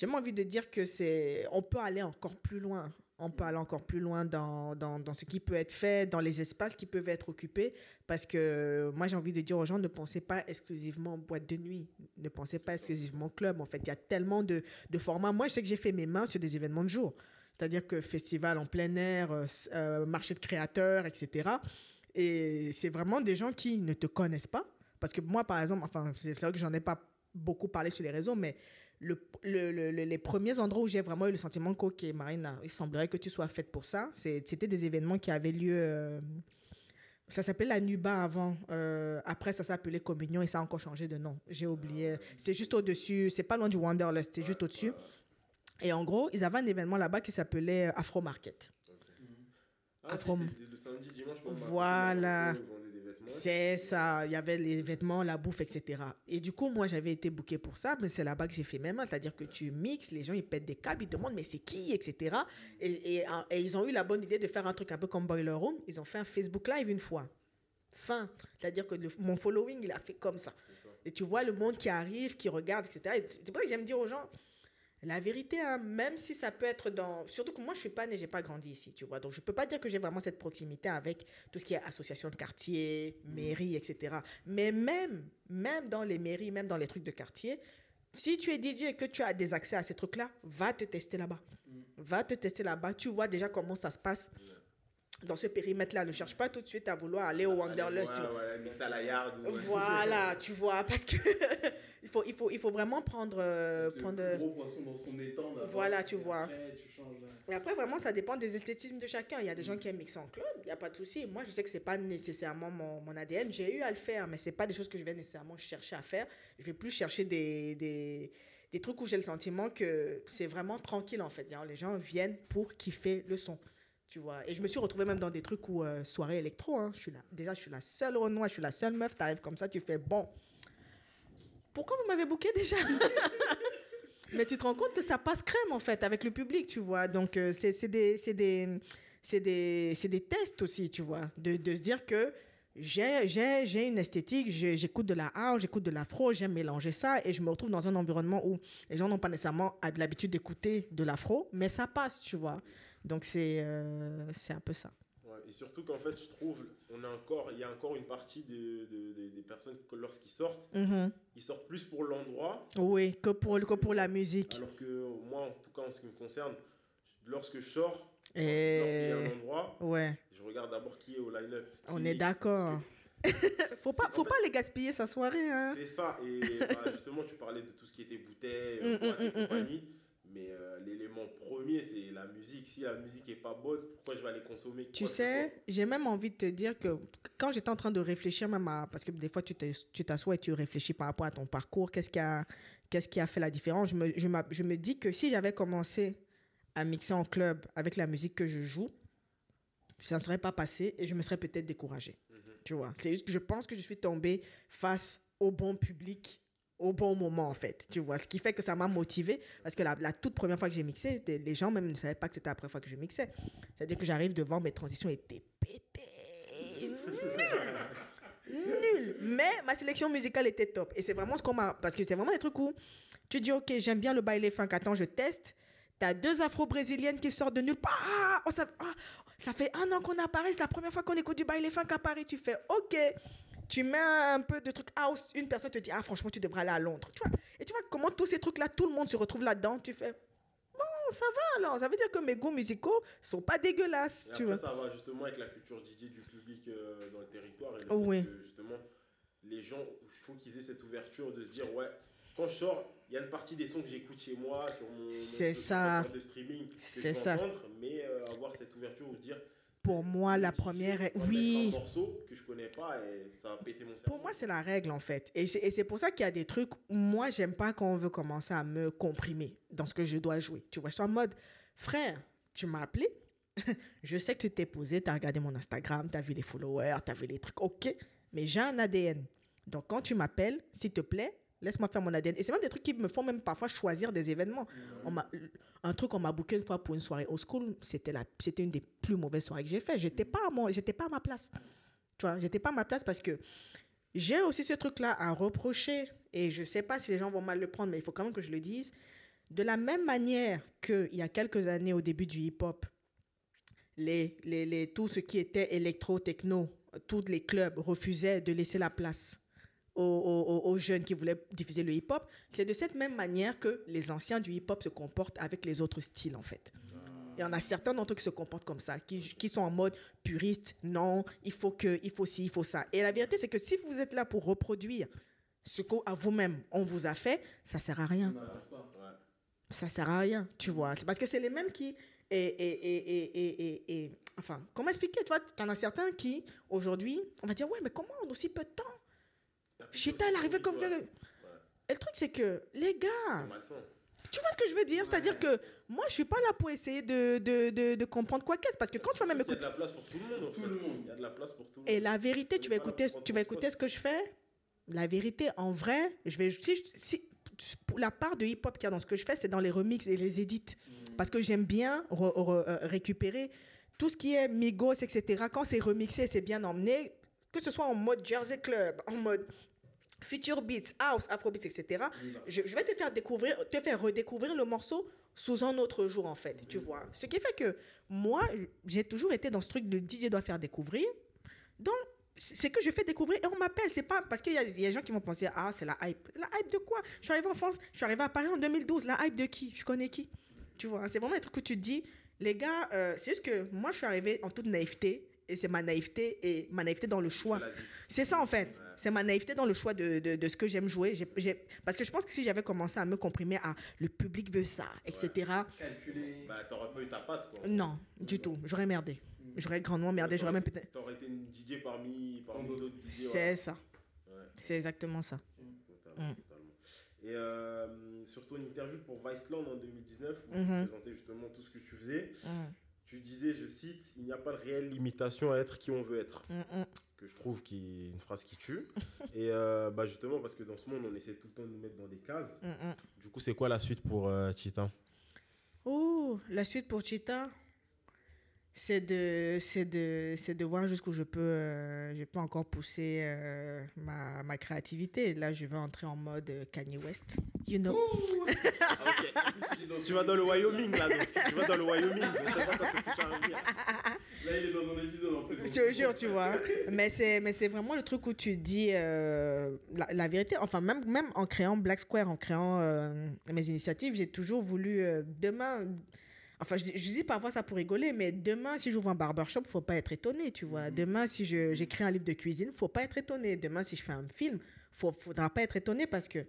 j'ai même envie de dire que c'est, on peut aller encore plus loin. On peut aller encore plus loin dans, dans, dans ce qui peut être fait, dans les espaces qui peuvent être occupés. Parce que moi, j'ai envie de dire aux gens, ne pensez pas exclusivement boîte de nuit. Ne pensez pas exclusivement club. En fait, il y a tellement de, de formats. Moi, je sais que j'ai fait mes mains sur des événements de jour. C'est-à-dire que festival en plein air, euh, euh, marché de créateurs, etc. Et c'est vraiment des gens qui ne te connaissent pas. Parce que moi, par exemple, enfin, c'est vrai que j'en ai pas beaucoup parlé sur les réseaux, mais le, le- le- le- les premiers endroits où j'ai vraiment eu le sentiment que, ok, Marina, il semblerait que tu sois faite pour ça, c'était des événements qui avaient lieu. euh, ça s'appelait la Nuba avant. euh, après, ça s'appelait Communion et ça a encore changé de nom. J'ai oublié. C'est juste au-dessus. C'est pas loin du Wanderlust, c'est juste au-dessus. Et en gros, ils avaient un événement là-bas qui s'appelait euh, Afro Market. Ah, Afro- c'était le samedi, dimanche, Voilà. C'est ça, il y avait les vêtements, la bouffe, etc. Et du coup, moi, j'avais été booké pour ça, mais c'est là-bas que j'ai fait mes mains. C'est-à-dire que tu mixes, les gens, ils pètent des câbles, ils demandent, mais c'est qui, etc. Et, et, et, ils ont eu la bonne idée de faire un truc un peu comme Boiler Room. Ils ont fait un Facebook Live une fois. Fin. C'est-à-dire que le, mon following, il a fait comme ça. Et tu vois le monde qui arrive, qui regarde, etc. Et C'est pour ça que j'aime dire aux gens, la vérité, hein, même si ça peut être dans... Surtout que moi, je suis pas née, j'ai pas grandi ici, tu vois. Donc, je peux pas dire que j'ai vraiment cette proximité avec tout ce qui est association de quartier, mairie, etc. Mais même, même dans les mairies, même dans les trucs de quartier, si tu es DJ et que tu as des accès à ces trucs-là, va te tester là-bas. Va te tester là-bas. Tu vois déjà comment ça se passe dans ce périmètre-là. Ne cherche pas tout de suite à vouloir aller au Wanderlust. tu Ouais, vois. ouais, mix à la yard. ou- Voilà, [laughs] tu vois, parce que [laughs] il, faut, il, faut, il faut vraiment prendre... euh, Le prendre gros poisson dans son étang. Voilà, tu et vois. après, tu changes, hein. Et après, vraiment, ça dépend des esthétismes de chacun. Il y a des gens qui aiment mixer en club, il n'y a pas de souci. Moi, je sais que ce n'est pas nécessairement mon, mon ADN. J'ai eu à le faire, mais ce n'est pas des choses que je vais nécessairement chercher à faire. Je vais plus chercher des, des, des trucs où j'ai le sentiment que c'est vraiment tranquille, en fait. Les gens viennent pour kiffer le son. Tu vois. Et je me suis retrouvée même dans des trucs où, euh, soirée électro, hein, je suis là. déjà, je suis la seule au je suis la seule meuf. Tu arrives comme ça, tu fais bon. Pourquoi vous m'avez booké déjà? [laughs] Mais tu te rends compte que ça passe crème, en fait, avec le public, tu vois. Donc, euh, c'est des, des, des, des tests aussi, tu vois. De, de se dire que j'ai une esthétique, j'écoute de la house, j'écoute de l'afro, j'aime mélanger ça. Et je me retrouve dans un environnement où les gens n'ont pas nécessairement l'habitude d'écouter de l'afro, mais ça passe, tu vois. Donc, c'est euh, c'est un peu ça. Ouais, et surtout qu'en fait, je trouve, on a encore, il y a encore une partie de, de- de- des personnes que lorsqu'ils sortent, Mhm. ils sortent plus pour l'endroit, Oui, que pour, que pour la musique. alors que moi, en tout cas, en ce qui me concerne, lorsque je sors, Et... lorsqu'il y a un endroit, Ouais, je regarde d'abord qui est au line-up. on est d'accord. [laughs] faut pas, faut fait- pas les gaspiller sa soirée, hein. C'est ça, et bah, justement, tu parlais de tout ce qui était bouteille, Mm, mm, et mm, mm, compagnie, mais euh, l'élément premier, c'est la musique. Si la musique est pas bonne, pourquoi je vais aller consommer Tu sais, j'ai même envie de te dire que quand j'étais en train de réfléchir, même à, parce que des fois tu t'assois et tu réfléchis par rapport à ton parcours, qu'est-ce qui a, qu'est-ce qui a fait la différence, je me, je, je me dis que si j'avais commencé à mixer en club avec la musique que je joue, ça ne serait pas passé et je me serais peut-être découragée. Mhm. Tu vois, c'est juste que je pense que je suis tombée face au bon public au bon moment en fait, tu vois, ce qui fait que ça m'a motivée parce que la, toute première fois que j'ai mixé, les gens même ne savaient pas que c'était la première fois que je mixais. C'est-à-dire que j'arrive devant, mes transitions étaient pétées. Nul. Mais ma sélection musicale était top. Et c'est vraiment ce qu'on m'a. Parce que c'est vraiment des trucs où tu dis, OK, j'aime bien le baile funk. Attends, je teste. T'as deux afro-brésiliennes qui sortent de nulle part. Ah, oh, ça, ah, ça fait un an qu'on apparaît. C'est la première fois qu'on écoute du baile funk à Paris. Tu fais, OK. Tu mets un peu de trucs house. Une personne te dit, ah, franchement, tu devrais aller à Londres. Tu vois? Et tu vois comment tous ces trucs-là, tout le monde se retrouve là-dedans. Tu fais, bon, ça va alors. Ça veut dire que mes goûts musicaux sont pas dégueulasses. Et tu après, vois ça va justement avec la culture DJ du public euh, dans le territoire. Et le fait oui. que, justement, les gens, il faut qu'ils aient cette ouverture de se dire, ouais, quand je sors, il y a une partie des sons que j'écoute chez moi, sur mon, mon- ça. de streaming, C'est ça. entendre, mais euh, avoir cette ouverture où se dire, Pour moi, la première. est- Oui. que je connais pas et ça va péter mon cerveau. Pour moi, c'est la règle, en fait. Et c'est pour ça qu'il y a des trucs où moi, j'aime pas quand on veut commencer à me comprimer dans ce que je dois jouer. Tu vois, je suis en mode, frère, tu m'as appelé. [laughs] je sais que tu t'es posé, tu as regardé mon Instagram, tu as vu les followers, tu as vu les trucs. OK, mais j'ai un ADN. Donc, quand tu m'appelles, s'il te plaît, laisse-moi faire mon ADN. Et c'est même des trucs qui me font même parfois choisir des événements. Un truc, on m'a booké une fois pour une soirée au school. C'était une des plus mauvaises soirées que j'ai fait. J'étais pas, pas à ma place. Tu vois, j'étais pas à ma place parce que j'ai aussi ce truc-là à reprocher. Et je sais pas si les gens vont mal le prendre, mais il faut quand même que je le dise. De la même manière qu'il y a quelques années, au début du hip-hop, les, les, les, tout ce qui était électro, techno, tous les clubs refusaient de laisser la place aux, jeunes qui voulaient diffuser le hip-hop. C'est de cette même manière que les anciens du hip-hop se comportent avec les autres styles, en fait. Il y en a certains d'entre eux qui se comportent comme ça, qui, qui sont en mode puriste, non, il faut que, il faut ci, il faut ça. Et la vérité, c'est que si vous êtes là pour reproduire ce qu'à vous-même on vous a fait, ça sert à rien ça sert à rien, tu vois. Parce que c'est les mêmes qui. Et, et, et, et, enfin, comment expliquer Tu vois, tu en as certains qui, aujourd'hui, on va dire Ouais, mais comment en aussi peu de temps? Chita, elle arrivait comme. ouais. Et le truc, c'est que, les gars. Tu vois ce que je veux dire? C'est-à-dire que moi, je suis pas là pour essayer de, de, de, de comprendre quoi qu'est-ce. Parce que quand tu vas même Il y a de écouter. la place pour tout le monde. en Tout fait. le monde. Il y a de la place pour tout le monde. Et la vérité, tu vas écouter, tu vas écouter ce que je fais? La vérité, en vrai, je vais. Si, si- la part de hip-hop qu'il y a dans ce que je fais, c'est dans les remixes et les edits. Parce que j'aime bien re- re- euh, récupérer tout ce qui est Migos, etc. Quand c'est remixé, c'est bien emmené. Que ce soit en mode Jersey Club, en mode Future Beats, House, Afrobeats, etc. Je, je vais te faire découvrir, te faire redécouvrir le morceau sous un autre jour, en fait. Tu vois. Ce qui fait que moi, j'ai toujours été dans ce truc de DJ doit faire découvrir. Donc, c'est que je fais découvrir et on m'appelle. C'est pas parce qu'il y, a- il y a des gens qui vont penser Ah, c'est la hype. La hype de quoi? Je suis arrivé en France, je suis arrivé à Paris en 2012. La hype de qui? Je connais qui? Tu vois, c'est vraiment un truc que tu te dis Les gars, euh, c'est juste que moi, je suis arrivé en toute naïveté et c'est ma naïveté et ma naïveté dans le choix. C'est ça en fait. C'est ma naïveté dans le choix de, de, de ce que j'aime jouer. Parce que je pense que si j'avais commencé à me comprimer à le public veut ça, etc. Calculer. Bah, t'aurais pas eu ta patte, quoi. Non, du tout. J'aurais merdé. J'aurais grandement merdé. J'aurais même peut-être. T'aurais été une DJ parmi, parmi Tant d'autres DJ. C'est ça. Ouais. C'est exactement ça. Totalement, Mm. totalement. Et euh, surtout une interview pour Viceland en 2019, où Mhm. tu présentais justement tout ce que tu faisais. Mm, Tu disais, je cite, il n'y a pas de réelle limitation à être qui on veut être. mm, mm. Que je trouve qui est une phrase qui tue. [laughs] Et euh, bah justement, parce que dans ce monde, on essaie tout le temps de nous mettre dans des cases. Mm, mm. Du coup, c'est quoi la suite pour euh, Titan Oh, la suite pour Cheetah, c'est de, c'est de, c'est de voir jusqu'où je peux, euh, je peux encore pousser euh, ma, ma créativité. Là, je vais entrer en mode euh, Kanye West. You know. [laughs] Tu vas dans le Wyoming, là. donc. Tu vas dans le Wyoming. Je sais pas quand est-ce que tu vas revenir. Là, il est dans un épisode en plus. Je te jure, tu vois. Mais c'est, mais c'est vraiment le truc où tu dis euh, la, la vérité. Enfin, même, même en créant Black Square, en créant euh, mes initiatives, j'ai toujours voulu euh, demain. Enfin, je, je dis parfois ça pour rigoler, mais demain, si j'ouvre un barbershop, faut pas être étonné, tu vois. Demain, si je, j'écris un livre de cuisine, faut pas être étonné. Demain, si je fais un film, faut, faudra pas être étonné parce que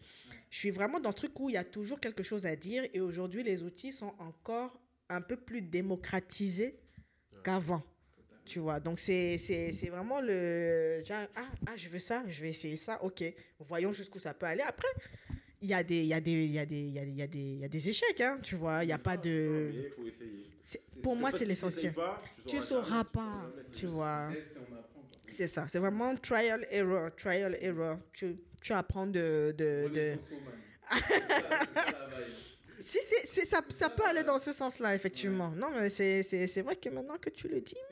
je suis vraiment dans ce truc où il y a toujours quelque chose à dire et aujourd'hui, les outils sont encore un peu plus démocratisés qu'avant. Tu vois, donc c'est c'est- c'est vraiment le. genre, ah, ah, je veux ça, je vais essayer ça, ok. Voyons jusqu'où ça peut aller. Après, il y a des, il y a des, il y a des, il y a des, il y a des, il y a des échecs, hein, tu vois. Il n'y a pas de. Il faut essayer. c'est- Pour moi, c'est l'essentiel. pas, Tu sauras pas, tu vois. C'est ça, c'est vraiment trial error, trial error. Tu, tu apprends de. de. [laughs] Si, c'est, c'est- ça, ça peut aller dans ce sens-là, effectivement. Non, mais c'est, c'est, c'est vrai que maintenant que tu le dis. [laughs]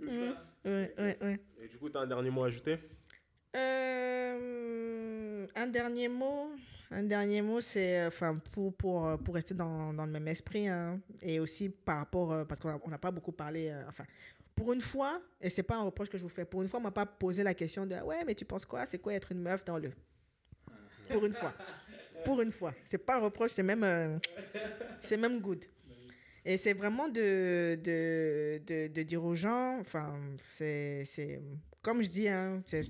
Mm. Ouais, ouais, ouais. Et du coup, tu as un dernier mot à ajouter? Euh, un dernier mot. Un dernier mot, c'est enfin pour, pour, pour rester dans, dans le même esprit hein, et aussi par rapport euh, parce qu'on on n'a pas beaucoup parlé euh, enfin pour une fois et c'est pas un reproche que je vous fais pour une fois on m'a pas posé la question de ouais mais tu penses quoi? C'est quoi être une meuf dans le? Pour une fois. Pour une fois. C'est pas un reproche c'est même euh, même good. Et c'est vraiment de, de, de, de dire aux gens, enfin, c'est comme je dis, hein, tu,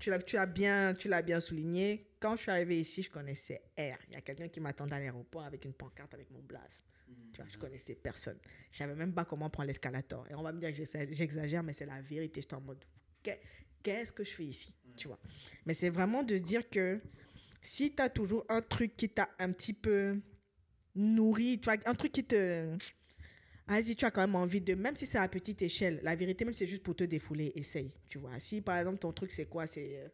tu, l'as, tu, bien, tu souligné. Quand je suis arrivé ici, je connaissais R. Il y a quelqu'un qui m'attendait à l'aéroport avec une pancarte avec mon blast. Tu vois, je connaissais personne. Je savais même pas comment prendre l'escalator. Et on va me dire que j'exagère, mais c'est la vérité. J'étais en mode, qu'est- qu'est-ce que je fais ici? Tu vois. Mais c'est vraiment de se dire que si tu as toujours un truc qui t'a un petit peu nourri, tu vois, un truc qui te... Vas-y, tu as quand même envie de, même si c'est à petite échelle, la vérité, même si c'est juste pour te défouler, essaye, tu vois. Si par exemple ton truc c'est quoi? C'est, euh,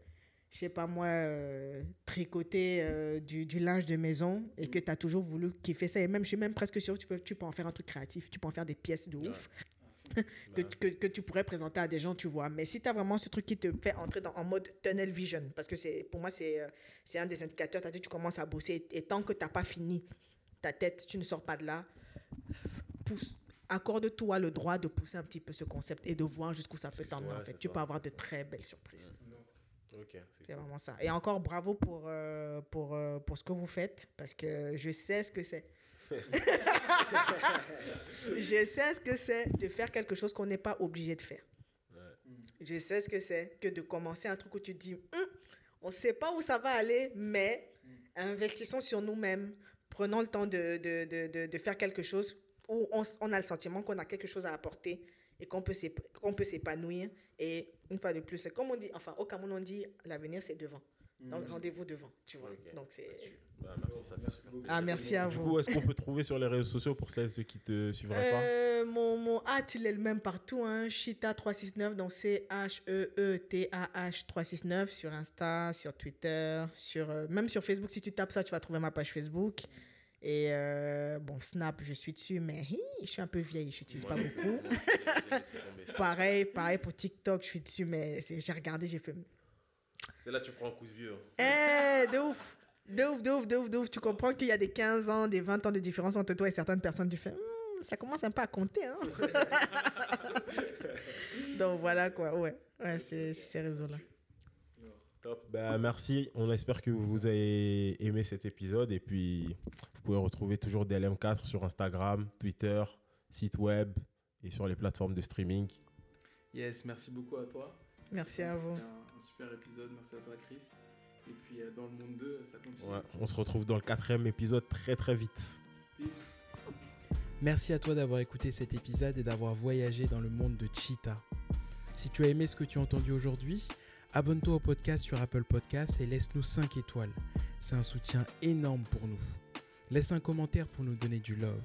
je sais pas moi, euh, tricoter euh, du, du linge de maison et que tu as toujours voulu kiffer ça, et même, je suis même presque sûr que tu peux, tu peux en faire un truc créatif, tu peux en faire des pièces de ouf. [laughs] que, que, que tu pourrais présenter à des gens, tu vois. Mais si tu as vraiment ce truc qui te fait entrer dans, en mode tunnel vision, parce que c'est pour moi, c'est euh, un des indicateurs, tu as dit, tu commences à bosser, et tant que tu n'as pas fini ta tête, tu ne sors pas de là, pousse, accorde-toi le droit de pousser un petit peu ce concept et de voir jusqu'où ça peut t'emmener. en fait. Tu peux avoir de très belles surprises. Ok, c'est vraiment ça. Et encore bravo pour, euh, pour, euh, pour ce que vous faites, parce que je sais ce que c'est. [laughs] je sais ce que c'est de faire quelque chose qu'on n'est pas obligé de faire. Je sais ce que c'est que de commencer un truc où tu te dis, Hum, on ne sait pas où ça va aller, mais investissons sur nous-mêmes. Prenons le temps de, de, de, de, de faire quelque chose où on, a le sentiment qu'on a quelque chose à apporter et qu'on peut s'épanouir. Et une fois de plus, c'est comme on dit, enfin, au Cameroun, on dit, l'avenir, c'est devant. Donc rendez-vous devant, tu vois. Donc c'est. Bah, merci, ça Merci. Ah, merci à Du vous. coup, est-ce qu'on peut trouver sur les réseaux sociaux pour celles ceux qui te suivraient pas? Euh, mon, mon hâte, il est le même partout. Hein. Chita369, donc c'est E H-E-E-T-A-H 369 sur Insta, sur Twitter, sur, euh, même sur Facebook. Si tu tapes ça, tu vas trouver ma page Facebook. Et euh, bon, Snap, je suis dessus, mais hi, je suis un peu vieille, je n'utilise pas beaucoup. [laughs] Pareil, pareil pour TikTok, je suis dessus, mais j'ai regardé, j'ai fait. C'est là que tu prends un coup de vieux. Eh, de ouf! De ouf, de ouf, de ouf, de ouf. Tu comprends qu'il y a des 15 ans, des 20 ans de différence entre toi et certaines personnes. Tu fais, Hmm, ça commence un peu à compter. Hein? [laughs] Donc voilà quoi, ouais. Ouais, c'est c'est ces réseaux-là. Top. Bah, merci. On espère que vous avez aimé cet épisode. Et puis, vous pouvez retrouver toujours DLM4 sur Instagram, Twitter, site web et sur les plateformes de streaming. Yes, merci beaucoup à toi. Merci à vous. C'était un, un super épisode. Merci à toi, Chris. Et puis euh, dans le monde 2, ça continue. Ouais, on se retrouve dans le quatrième épisode très très vite. Peace. Merci à toi d'avoir écouté cet épisode et d'avoir voyagé dans le monde de Cheetah. Si tu as aimé ce que tu as entendu aujourd'hui, abonne-toi au podcast sur Apple Podcasts et laisse-nous 5 étoiles. C'est un soutien énorme pour nous. Laisse un commentaire pour nous donner du love.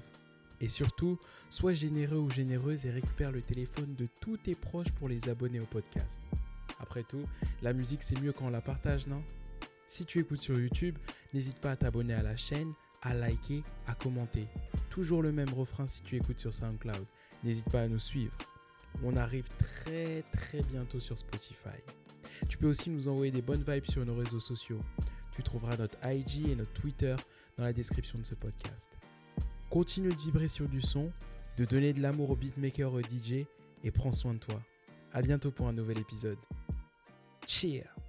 Et surtout, sois généreux ou généreuse et récupère le téléphone de tous tes proches pour les abonner au podcast. Après tout, la musique c'est mieux quand on la partage, non? Si tu écoutes sur YouTube, n'hésite pas à t'abonner à la chaîne, à liker, à commenter. Toujours le même refrain si tu écoutes sur SoundCloud. N'hésite pas à nous suivre. On arrive très très bientôt sur Spotify. Tu peux aussi nous envoyer des bonnes vibes sur nos réseaux sociaux. Tu trouveras notre IG et notre Twitter dans la description de ce podcast. Continue de vibrer sur du son, de donner de l'amour aux beatmakers et aux DJ et prends soin de toi. À bientôt pour un nouvel épisode. Cheers